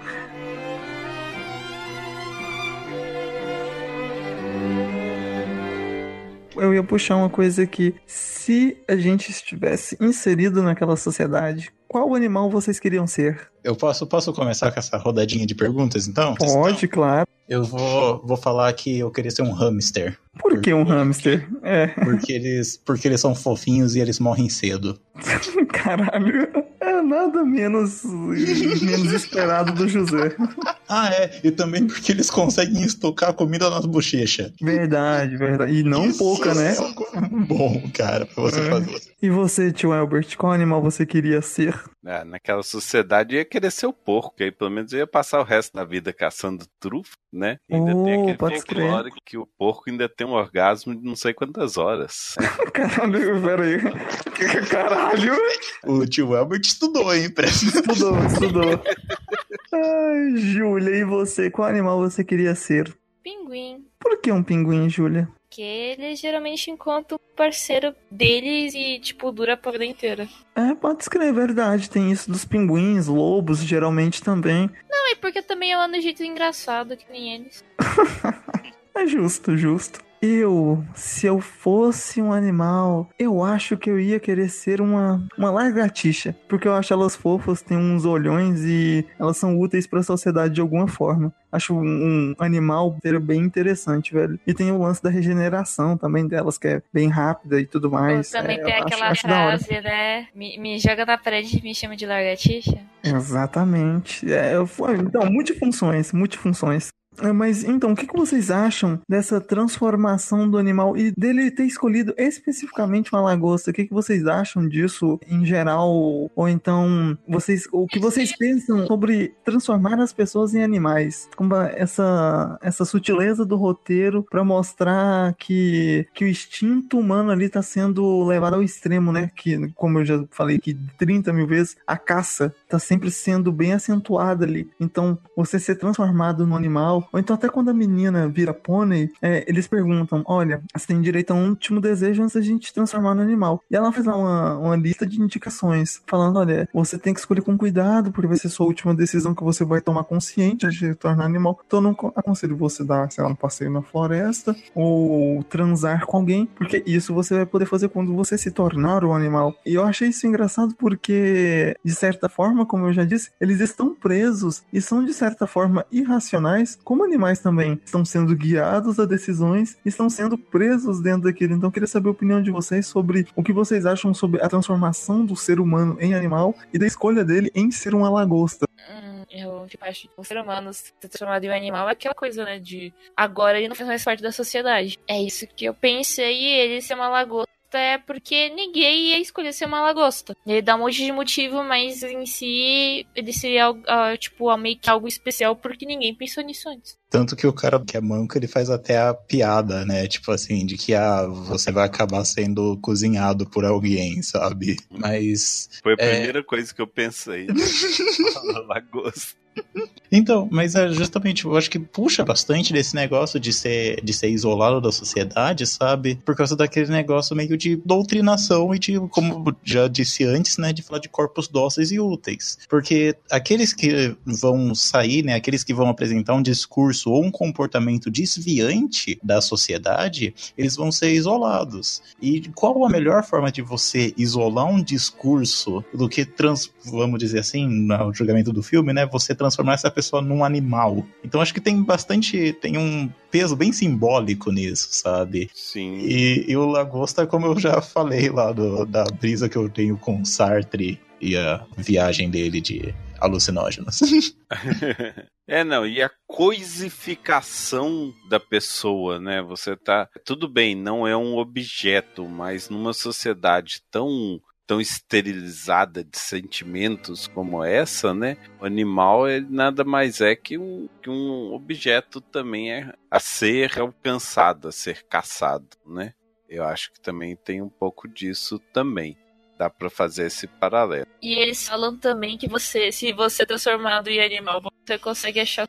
Eu ia puxar uma coisa aqui. Se a gente estivesse inserido naquela sociedade, qual animal vocês queriam ser? Eu posso, posso começar com essa rodadinha de perguntas, então? Pode, claro. Eu vou, vou falar que eu queria ser um hamster. Por que um hamster? É, Porque eles, porque eles são fofinhos e eles morrem cedo. *laughs* caralho. É nada menos, menos esperado do José. *laughs* Ah, é. E também porque eles conseguem estocar comida nas bochechas. Verdade, verdade. E não Isso pouca, né? é Bom, cara, pra você É. fazer. E você, tio Albert, qual animal você queria ser? É, naquela sociedade ia querer ser o porco, que aí pelo menos ia passar o resto da vida caçando trufa, né? E ainda Oh, tem aquele pode folclore que o porco ainda tem um orgasmo de não sei quantas horas. *laughs* Caralho, peraí. *laughs* Caralho. O tio Albert estudou, hein? Estudou, *laughs* estudou. Ai, Júlia, e você? Qual animal você queria ser? Pinguim. Por que um pinguim, Júlia? Porque eles geralmente encontram um parceiro deles e, tipo, dura a vida inteira. É, pode escrever, verdade. Tem isso dos pinguins, lobos, geralmente também. Não, e porque também ela é um jeito engraçado, que nem eles. *laughs* É justo, justo. Eu, se eu fosse um animal, eu acho que eu ia querer ser uma, uma lagartixa. Porque eu acho elas fofas, têm uns olhões e elas são úteis pra sociedade de alguma forma. Acho um, um animal bem interessante, velho. E tem o lance da regeneração também delas, que é bem rápida e tudo mais. também É, tem acho- aquela acho frase, né? Me, me joga na parede e me chama de lagartixa. Exatamente. É, eu- então, multifunções, multifunções. É, Mas então, o que, que vocês acham dessa transformação do animal e dele ter escolhido especificamente uma lagosta? O que, que vocês acham disso em geral? Ou então, vocês, o que vocês pensam sobre transformar as pessoas em animais? Como essa, essa sutileza do roteiro para mostrar que, que o instinto humano ali tá sendo levado ao extremo, né? Que, como eu já falei aqui 30 mil vezes, a caça tá sempre sendo bem acentuada ali. Então, você ser transformado num animal, ou então até quando a menina vira pônei, é, eles perguntam: olha, você tem direito a um último desejo antes da gente te transformar no animal. E ela faz lá uma, uma lista de indicações, falando: olha, você tem que escolher com cuidado, porque vai ser sua última decisão que você vai tomar consciente de se tornar animal. Então, eu não co- aconselho você dar, sei lá, um passeio na floresta, ou transar com alguém, porque isso você vai poder fazer quando você se tornar um animal. E eu achei isso engraçado porque, de certa forma, como eu já disse, eles estão presos e são, de certa forma, irracionais, como animais também. Estão sendo guiados a decisões estão sendo presos dentro daquilo. Então, eu queria saber a opinião de vocês sobre o que vocês acham sobre a transformação do ser humano em animal e da escolha dele em ser uma lagosta. Hum, eu tipo, acho que o ser humano ser transformado em um animal é aquela coisa, né? De agora ele não faz mais parte da sociedade. É isso que eu pensei, ele ser uma lagosta é porque ninguém ia escolher ser uma lagosta. Ele dá um monte de motivo, mas em si ele seria algo, ah, tipo meio que algo especial porque ninguém pensou nisso antes. Tanto que o cara que é manco, ele faz até a piada, né? Tipo assim, de que ah, você vai acabar sendo cozinhado por alguém, sabe? Mas. Foi a É. primeira coisa que eu pensei. *laughs* Lagosta. Então, mas é justamente, eu acho que puxa bastante desse negócio de ser, de ser isolado da sociedade, sabe? Por causa daquele negócio meio de doutrinação e de, como já disse antes, né? De falar de corpos dóceis e úteis. Porque aqueles que vão sair, né? Aqueles que vão apresentar um discurso ou um comportamento desviante da sociedade, eles vão ser isolados. E qual a melhor forma de você isolar um discurso do que trans, vamos dizer assim, no julgamento do filme, né? Você transformar essa pessoa num animal. Então acho que tem bastante, tem um peso bem simbólico nisso, sabe? Sim. E, e o Lagosta, como eu já falei lá do- da brisa que eu tenho com o Sartre e a viagem dele de alucinógenos. *laughs* É, não, e a coisificação da pessoa, né? Você tá. Tudo bem, não é um objeto, mas numa sociedade tão tão esterilizada de sentimentos como essa, né? O animal ele nada mais é que um, que um objeto também é a ser alcançado, a ser caçado, né? Eu acho que também tem um pouco disso também dá para fazer esse paralelo. E eles falam também que você, se você é transformado em animal, você consegue achar.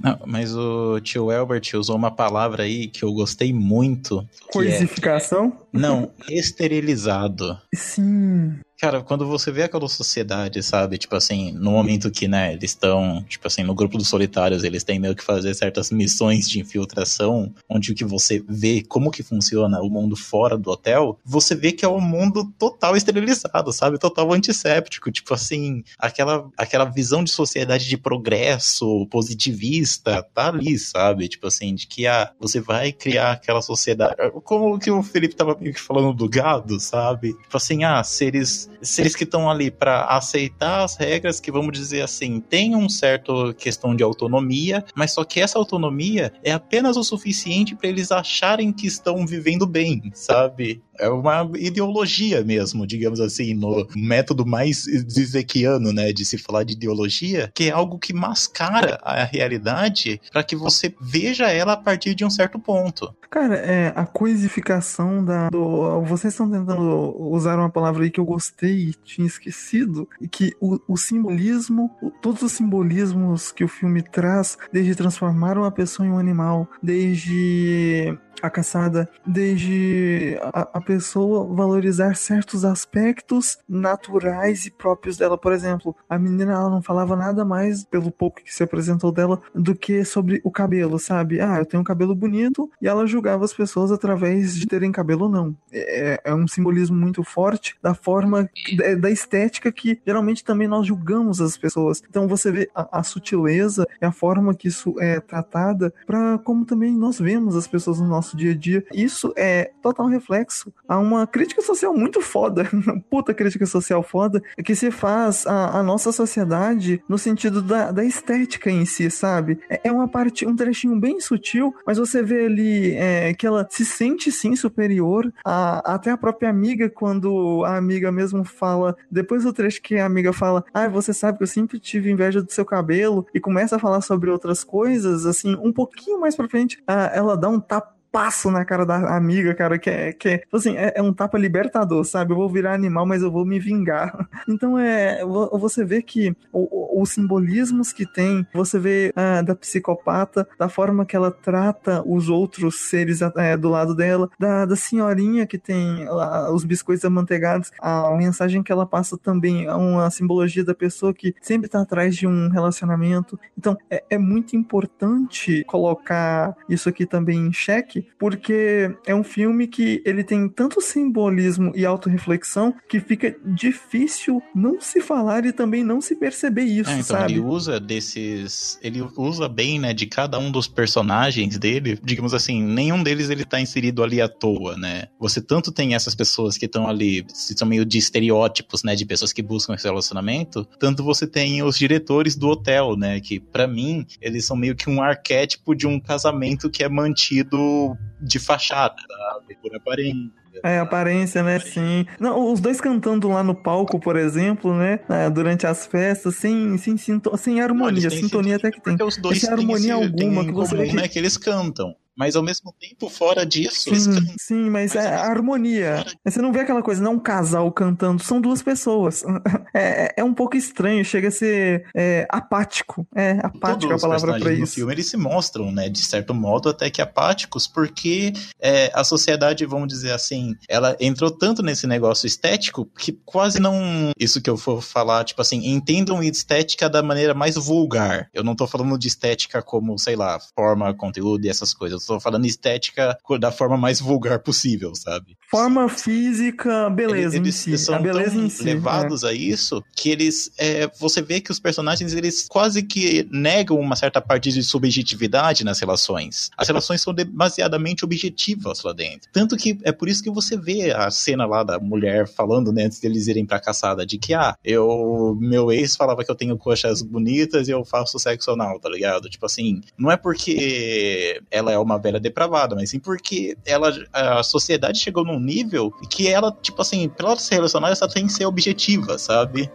Não, mas o tio Elbert usou uma palavra aí que eu gostei muito. Coisificação? É... Não, esterilizado. Sim. Cara, quando você vê aquela sociedade, sabe? Tipo assim, no momento que, né, eles estão, tipo assim, no grupo dos solitários, eles têm meio que fazer certas missões de infiltração, onde o que você vê como que funciona o mundo fora do hotel, você vê que é um mundo total esterilizado, sabe? Total antisséptico. Tipo assim, aquela, aquela visão de sociedade de progresso, positivista, tá ali, sabe? Tipo assim, de que ah, você vai criar aquela sociedade. Como que o Felipe tava meio que falando do gado, sabe? Tipo assim, ah, seres seres que estão ali para aceitar as regras que, vamos dizer assim, tem um certo questão de autonomia, mas só que essa autonomia é apenas o suficiente para eles acharem que estão vivendo bem, sabe? É uma ideologia mesmo, digamos assim, no método mais zizequiano, né, de se falar de ideologia, que é algo que mascara a realidade para que você veja ela a partir de um certo ponto. Cara, é a coisificação da. Do, vocês estão tentando usar uma palavra aí que eu gostei e tinha esquecido, e que o, o simbolismo, o, todos os simbolismos que o filme traz, desde transformar uma pessoa em um animal, desde a caçada, desde a, a, pessoa valorizar certos aspectos naturais e próprios dela. Por exemplo, a menina ela não falava nada mais, pelo pouco que se apresentou dela, do que sobre o cabelo, sabe? Ah, eu tenho um cabelo bonito e ela julgava as pessoas através de terem cabelo ou não. É, é um simbolismo muito forte da forma, da, da, estética que geralmente também nós julgamos as pessoas. Então você vê a, a sutileza e a forma que isso é tratada para como também nós vemos as pessoas no nosso nosso dia a dia. Isso é total reflexo a uma crítica social muito foda, *laughs* puta crítica social foda, que se faz a, a nossa sociedade no sentido da, da estética em si, sabe? É, é uma parte, um trechinho bem sutil, mas você vê ali é, que ela se sente sim superior a, até a própria amiga, quando a amiga mesmo fala, depois do trecho que a amiga fala, ah, você sabe que eu sempre tive inveja do seu cabelo, e começa a falar sobre outras coisas, assim, um pouquinho mais pra frente, ela dá um tapa passo na cara da amiga, cara, que é, que é, tipo assim, é, é, um tapa libertador, sabe? Eu vou virar animal, mas eu vou me vingar. *laughs* Então é, você vê que os simbolismos que tem, você vê ah, da psicopata, da forma que ela trata os outros seres é, do lado dela, da, da senhorinha que tem os biscoitos amanteigados, a mensagem que ela passa também é uma simbologia da pessoa que sempre tá atrás de um relacionamento. Então é, é muito importante colocar isso aqui também em xeque, porque é um filme que ele tem tanto simbolismo e autorreflexão que fica difícil não se falar e também não se perceber isso, é, então sabe? Ele usa desses, ele usa bem, né, de cada um dos personagens dele, digamos assim, nenhum deles ele tá inserido ali à toa, né? Você tanto tem essas pessoas que estão ali, são meio de estereótipos, né, de pessoas que buscam esse relacionamento, tanto você tem os diretores do hotel, né, que para mim eles são meio que um arquétipo de um casamento que é mantido de fachada, sabe? Por aparência. É, aparência, né? Sim. Não, os dois cantando lá no palco, por exemplo, né? É, durante as festas, sem, sem, sem, sem harmonia. Não, sintonia até que tem. Os dois sem harmonia alguma que você comum, né? Que eles cantam mas ao mesmo tempo, fora disso. Sim, sim mas, mas é a harmonia. Você não vê aquela coisa, não um casal cantando, são duas pessoas. *laughs* É, é, é um pouco estranho, chega a ser é, apático. É, apático é a palavra para isso. filme eles se mostram, né, de certo modo, até que apáticos, porque é, a sociedade, vamos dizer assim, ela entrou tanto nesse negócio estético que quase não. Isso que eu for falar, tipo assim, entendam estética da maneira mais vulgar. Eu não tô falando de estética como, sei lá, forma, conteúdo e essas coisas tô falando estética da forma mais vulgar possível, sabe? Forma física, beleza eles, em si. Eles são tão si. levados é. a isso que eles. É, você vê que os personagens eles quase que negam uma certa parte de subjetividade nas relações. As relações são demasiadamente objetivas lá dentro. Tanto que é por isso que você vê a cena lá da mulher falando, né, antes deles irem pra caçada, de que, ah, eu. Meu ex falava que eu tenho coxas bonitas e eu faço sexo anal, tá ligado? Tipo assim, não é porque ela é uma velha depravada, mas sim porque ela, a sociedade chegou num nível que ela, tipo assim, pra ela se relacionar, ela tem que ser objetiva, sabe?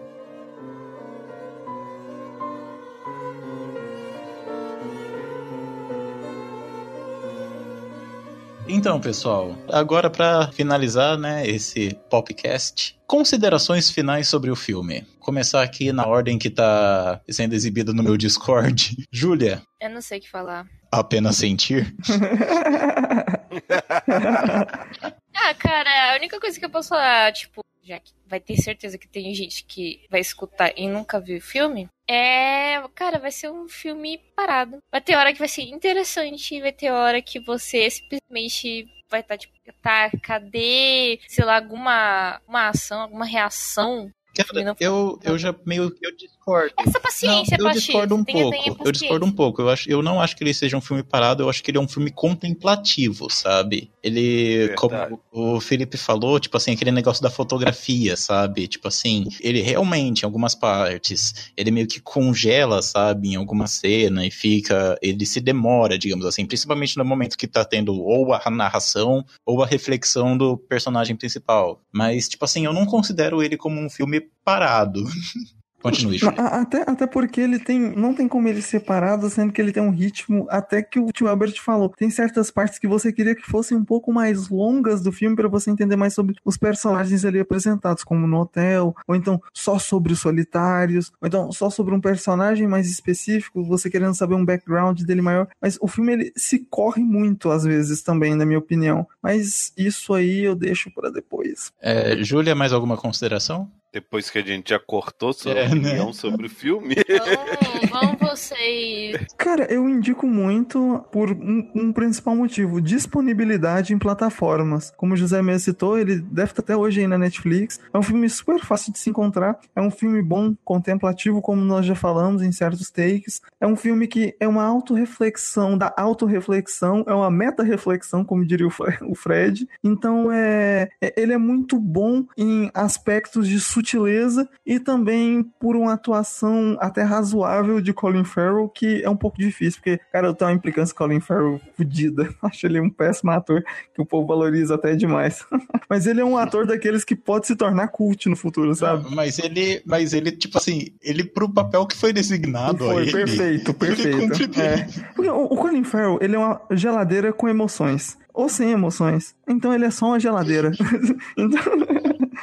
Então, pessoal, agora para finalizar, né, esse podcast, considerações finais sobre o filme. Começar aqui na ordem que tá sendo exibida no meu Discord. *laughs* Júlia, Eu não sei o que falar. apenas sentir. *laughs* Ah, cara, a única coisa que eu posso falar, tipo, já que vai ter certeza que tem gente que vai escutar e nunca viu o filme, é. Cara, vai ser um filme parado. Vai ter hora que vai ser interessante, vai ter hora que você simplesmente vai estar, tipo, tá, cadê, sei lá, alguma uma ação, alguma reação? Cara, eu, eu já meio que eu discordo. Essa paciência, Não, eu Pachi, discordo um pouco. tenha Eu discordo um pouco. Eu, acho, eu não acho que ele seja um filme parado, eu acho que ele é um filme contemplativo, sabe? Ele, Verdade. como o Felipe falou, tipo assim, aquele negócio da fotografia, sabe? Tipo assim, ele realmente, em algumas partes, ele meio que congela, sabe? Em alguma cena e fica. Ele se demora, digamos assim, principalmente no momento que tá tendo ou a narração ou a reflexão do personagem principal. Mas, tipo assim, eu não considero ele como um filme parado. *laughs* Continue, Até, até porque ele tem. Não tem como ele ser parado, sendo que ele tem um ritmo. Até que o tio Albert falou. Tem certas partes que você queria que fossem um pouco mais longas do filme para você entender mais sobre os personagens ali apresentados, como no hotel, ou então só sobre os solitários, ou então só sobre um personagem mais específico, você querendo saber um background dele maior. Mas o filme ele se corre muito às vezes também, na minha opinião. Mas isso aí eu deixo para depois. É, Júlia, mais alguma consideração? Depois que a gente já cortou sua É, né? opinião sobre o filme. Vão, vão vocês. Cara, eu indico muito por um, um principal motivo: disponibilidade em plataformas. Como o José mesmo citou, ele deve estar até hoje aí na Netflix. É um filme super fácil de se encontrar. É um filme bom, contemplativo, como nós já falamos em certos takes. É um filme que é uma autorreflexão da autorreflexão, é uma meta-reflexão, como diria o Fre- o Fred. Então, é, é- ele é muito bom em aspectos de sutileza e também por uma atuação até razoável de Colin Farrell, que é um pouco difícil, porque, cara, eu tenho uma implicância com Colin Farrell fodida. *laughs* Acho ele um péssimo ator, que o povo valoriza até demais. *laughs* Mas ele é um ator daqueles que pode se tornar cult no futuro, sabe? Mas ele, mas ele, tipo assim, ele pro papel que foi designado Foi ele, perfeito, *laughs* perfeito. É. Porque o, o Colin Farrell, ele é uma geladeira com emoções. Ou sem emoções. Então ele é só uma geladeira. então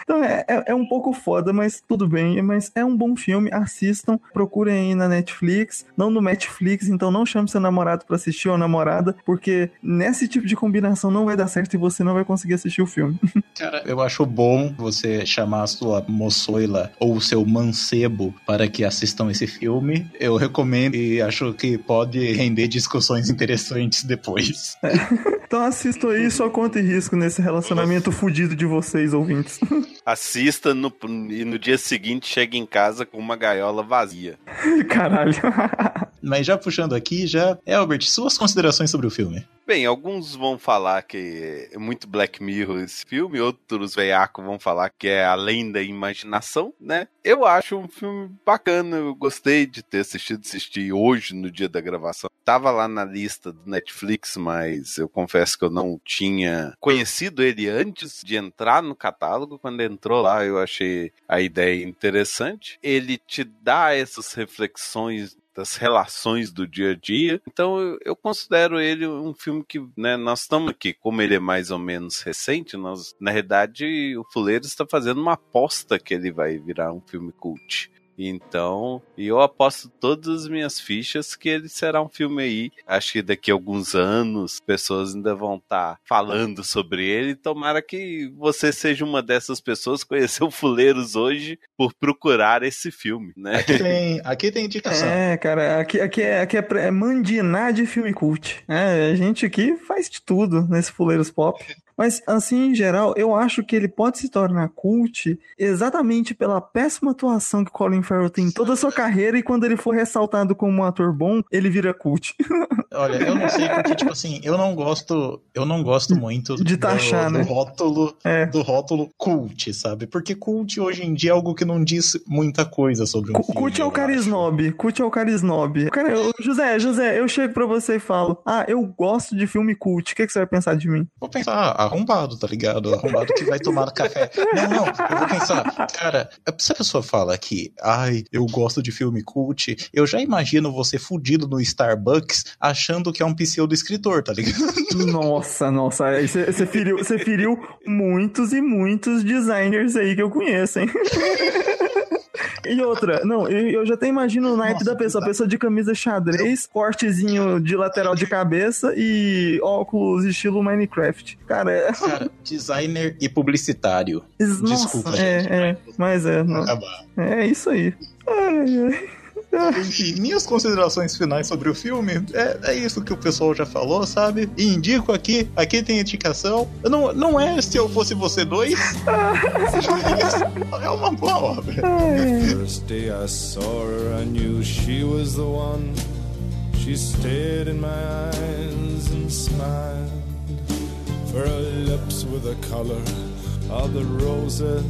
então é, é, é um pouco foda, mas tudo bem. Mas é um bom filme, assistam. Procurem aí na Netflix. Não no Netflix, então não chame seu namorado pra assistir ou namorada. Porque nesse tipo de combinação não vai dar certo e você não vai conseguir assistir o filme. *laughs* Cara, eu acho bom você chamar a sua moçoila ou o seu mancebo para que assistam esse filme. Eu recomendo e acho que pode render discussões interessantes depois. *laughs* Então assistam aí só conta e risco nesse relacionamento fudido de vocês, ouvintes. *laughs* Assista no, e no dia seguinte chega em casa com uma gaiola vazia. *laughs* Caralho. Mas já puxando aqui, já. Albert, suas considerações sobre o filme. Bem, alguns vão falar que é muito Black Mirror esse filme, outros veiacos vão falar que é além da imaginação, né? Eu acho um filme bacana, eu gostei de ter assistido, assisti hoje no dia da gravação. Tava lá na lista do Netflix, mas eu confesso que eu não tinha conhecido ele antes de entrar no catálogo. Quando entrou lá, eu achei a ideia interessante. Ele te dá essas reflexões das relações do dia a dia. Então eu, eu considero ele um filme que, né, nós estamos aqui, como ele é mais ou menos recente, nós, na realidade, o Fuleiro está fazendo uma aposta que ele vai virar um filme cult. Então, eu aposto todas as minhas fichas que ele será um filme aí. Acho que daqui a alguns anos pessoas ainda vão estar tá falando sobre ele. Tomara que você seja uma dessas pessoas que conheceu Fuleiros hoje por procurar esse filme, né? Aqui tem, aqui tem indicação. É, cara, aqui, aqui, é, aqui é, é mandinar de filme cult. É, a gente aqui faz de tudo nesse Fuleiros Pop. Mas, assim, em geral, eu acho que ele pode se tornar cult exatamente pela péssima atuação que Colin Farrell tem em toda a sua carreira e quando ele for ressaltado como um ator bom, ele vira cult. *laughs* Olha, eu não sei porque, tipo assim, eu não gosto, eu não gosto muito de taxar, do, né? do rótulo, é. do rótulo cult, sabe? Porque cult hoje em dia é algo que não diz muita coisa sobre um C filme. Cult é o carisnob, cult é o carisnob. Cara, eu, José, José, eu chego pra você e falo, ah, eu gosto de filme cult, o que, que você vai pensar de mim? Vou pensar, arrombado, tá ligado? Arrombado que vai tomar café. Não, não, eu vou pensar, cara, se a pessoa fala que, ai, eu gosto de filme cult, eu já imagino você fudido no Starbucks achando que é um pseudo-escritor, tá ligado? Nossa, nossa, você feriu, feriu muitos e muitos designers aí que eu conheço, hein? *laughs* E outra, não, eu já até imagino o naipe Nossa, da pessoa. A pessoa de camisa xadrez, cortezinho de lateral de cabeça e óculos estilo Minecraft. Cara, é... Cara, designer e publicitário. Nossa, Desculpa, é, gente. É, mas é. Não. É isso aí. Ai, ai. *laughs* Enfim, minhas considerações finais sobre o filme é, é isso que o pessoal já falou, sabe? E indico aqui, aqui tem indicação. Não, não é se eu fosse você dois. *laughs* é uma boa obra. First day I saw her, I knew she was the one. She stared in my eyes and smiled. For her lips were the color of the roses.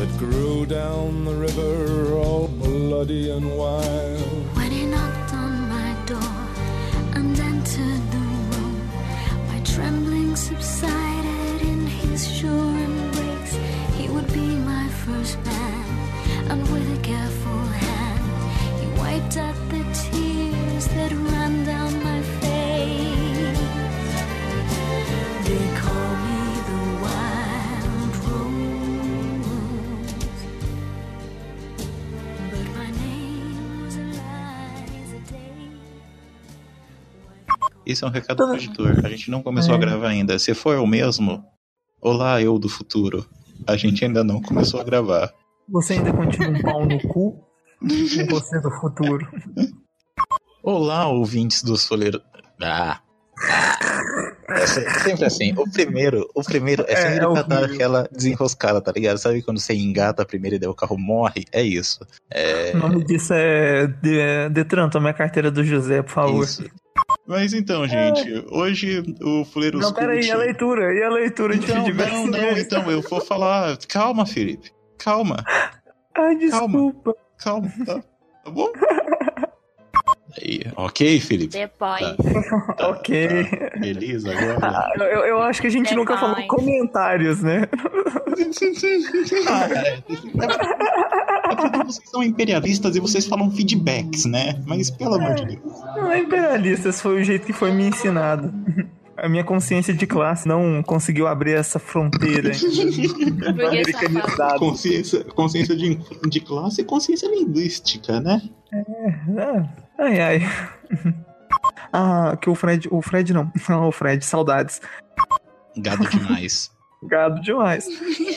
That grew down the river all bloody and wild. When he knocked on my door and entered the room, my trembling subsided in his sure embrace. He would be my first man, and with a careful hand, he wiped out the tears that ran down my Isso é um recado pro editor. A gente não começou É. a gravar ainda. Se for o mesmo, olá, eu do futuro. A gente ainda não começou a gravar. Você ainda continua um pau no cu? Com você do futuro. Olá, ouvintes dos folheiros. Ah. É se- sempre assim. O primeiro, o primeiro é É, sempre é pra dar aquela desenroscada, tá ligado? Sabe quando você engata primeiro e daí o carro morre? É isso. É O nome disso é De- Detran, toma a carteira do José, por favor. isso. Mas então, gente, hoje o Fuleiros Não, peraí, e a leitura? E a leitura de Então, feedback? não, não, então, eu vou falar. Calma, Felipe. Calma, Ai, desculpa. calma, tá? Tá bom? Aí, ok, Felipe? Depois. Tá, *laughs* ok. tá. Beleza, agora. Eu, eu acho que a gente nunca falou Depois. comentários, né? Ah, é, é porque vocês são imperialistas e vocês falam feedbacks, né? Mas pelo amor de Deus. Não é imperialistas, foi o jeito que foi me ensinado. A minha consciência de classe não conseguiu abrir essa fronteira *laughs* americanizada. Consciência, consciência de, de classe e consciência linguística, né? Ah, Ai, ai. *laughs* Ah, que o Fred. O Fred não. *laughs* Não, o Fred, saudades. Gado demais. Gado demais.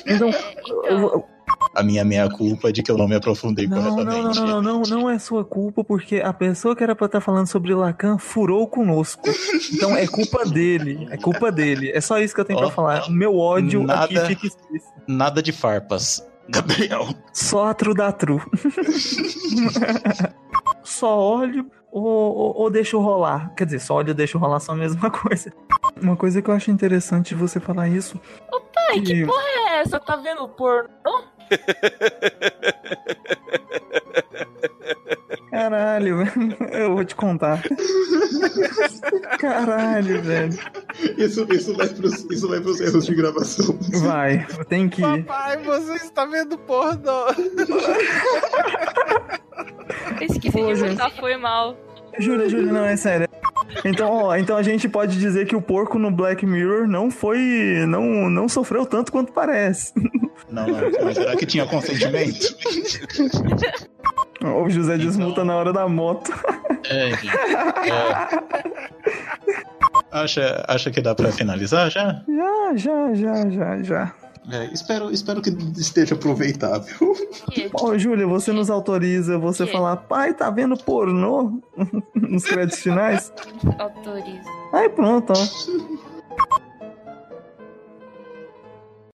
Então, eu vou- A minha meia culpa é de que eu não me aprofundei Não, não, corretamente. não, não, não, não é sua culpa, porque a pessoa que era pra estar falando sobre Lacan furou conosco. Então é culpa dele, é culpa dele. É só isso que eu tenho Ó, pra falar. O meu ódio nada- aqui fica explícito. Nada de farpas. Gabriel. Só a tru da tru. *laughs* só olho ou, ou, ou deixo rolar. Quer dizer, só olho ou deixo rolar são a mesma coisa. Uma coisa que eu acho interessante você falar isso. Pai, que que- porra é essa? Tá vendo porno? Caralho, velho. *laughs* Eu vou te contar. Caralho, velho. Isso, isso, vai pros, isso vai pros erros de gravação. Vai, tem que ir. Papai, você está vendo porno? Esqueci Pô, de botar, foi mal. Júlia, Júlia, não, é sério. Então, ó, então a gente pode dizer que o porco no Black Mirror não foi. não, não sofreu tanto quanto parece. Não, não, mas será que tinha consentimento? O José desmuta na hora da moto. É, é. Acha, acha que dá pra finalizar já? Já, já, já, já, já. É, espero, espero que esteja aproveitável. Ô, Júlia, você nos autoriza você Que? falar, pai, tá vendo pornô *laughs* nos créditos finais? Autoriza. Aí pronto, ó.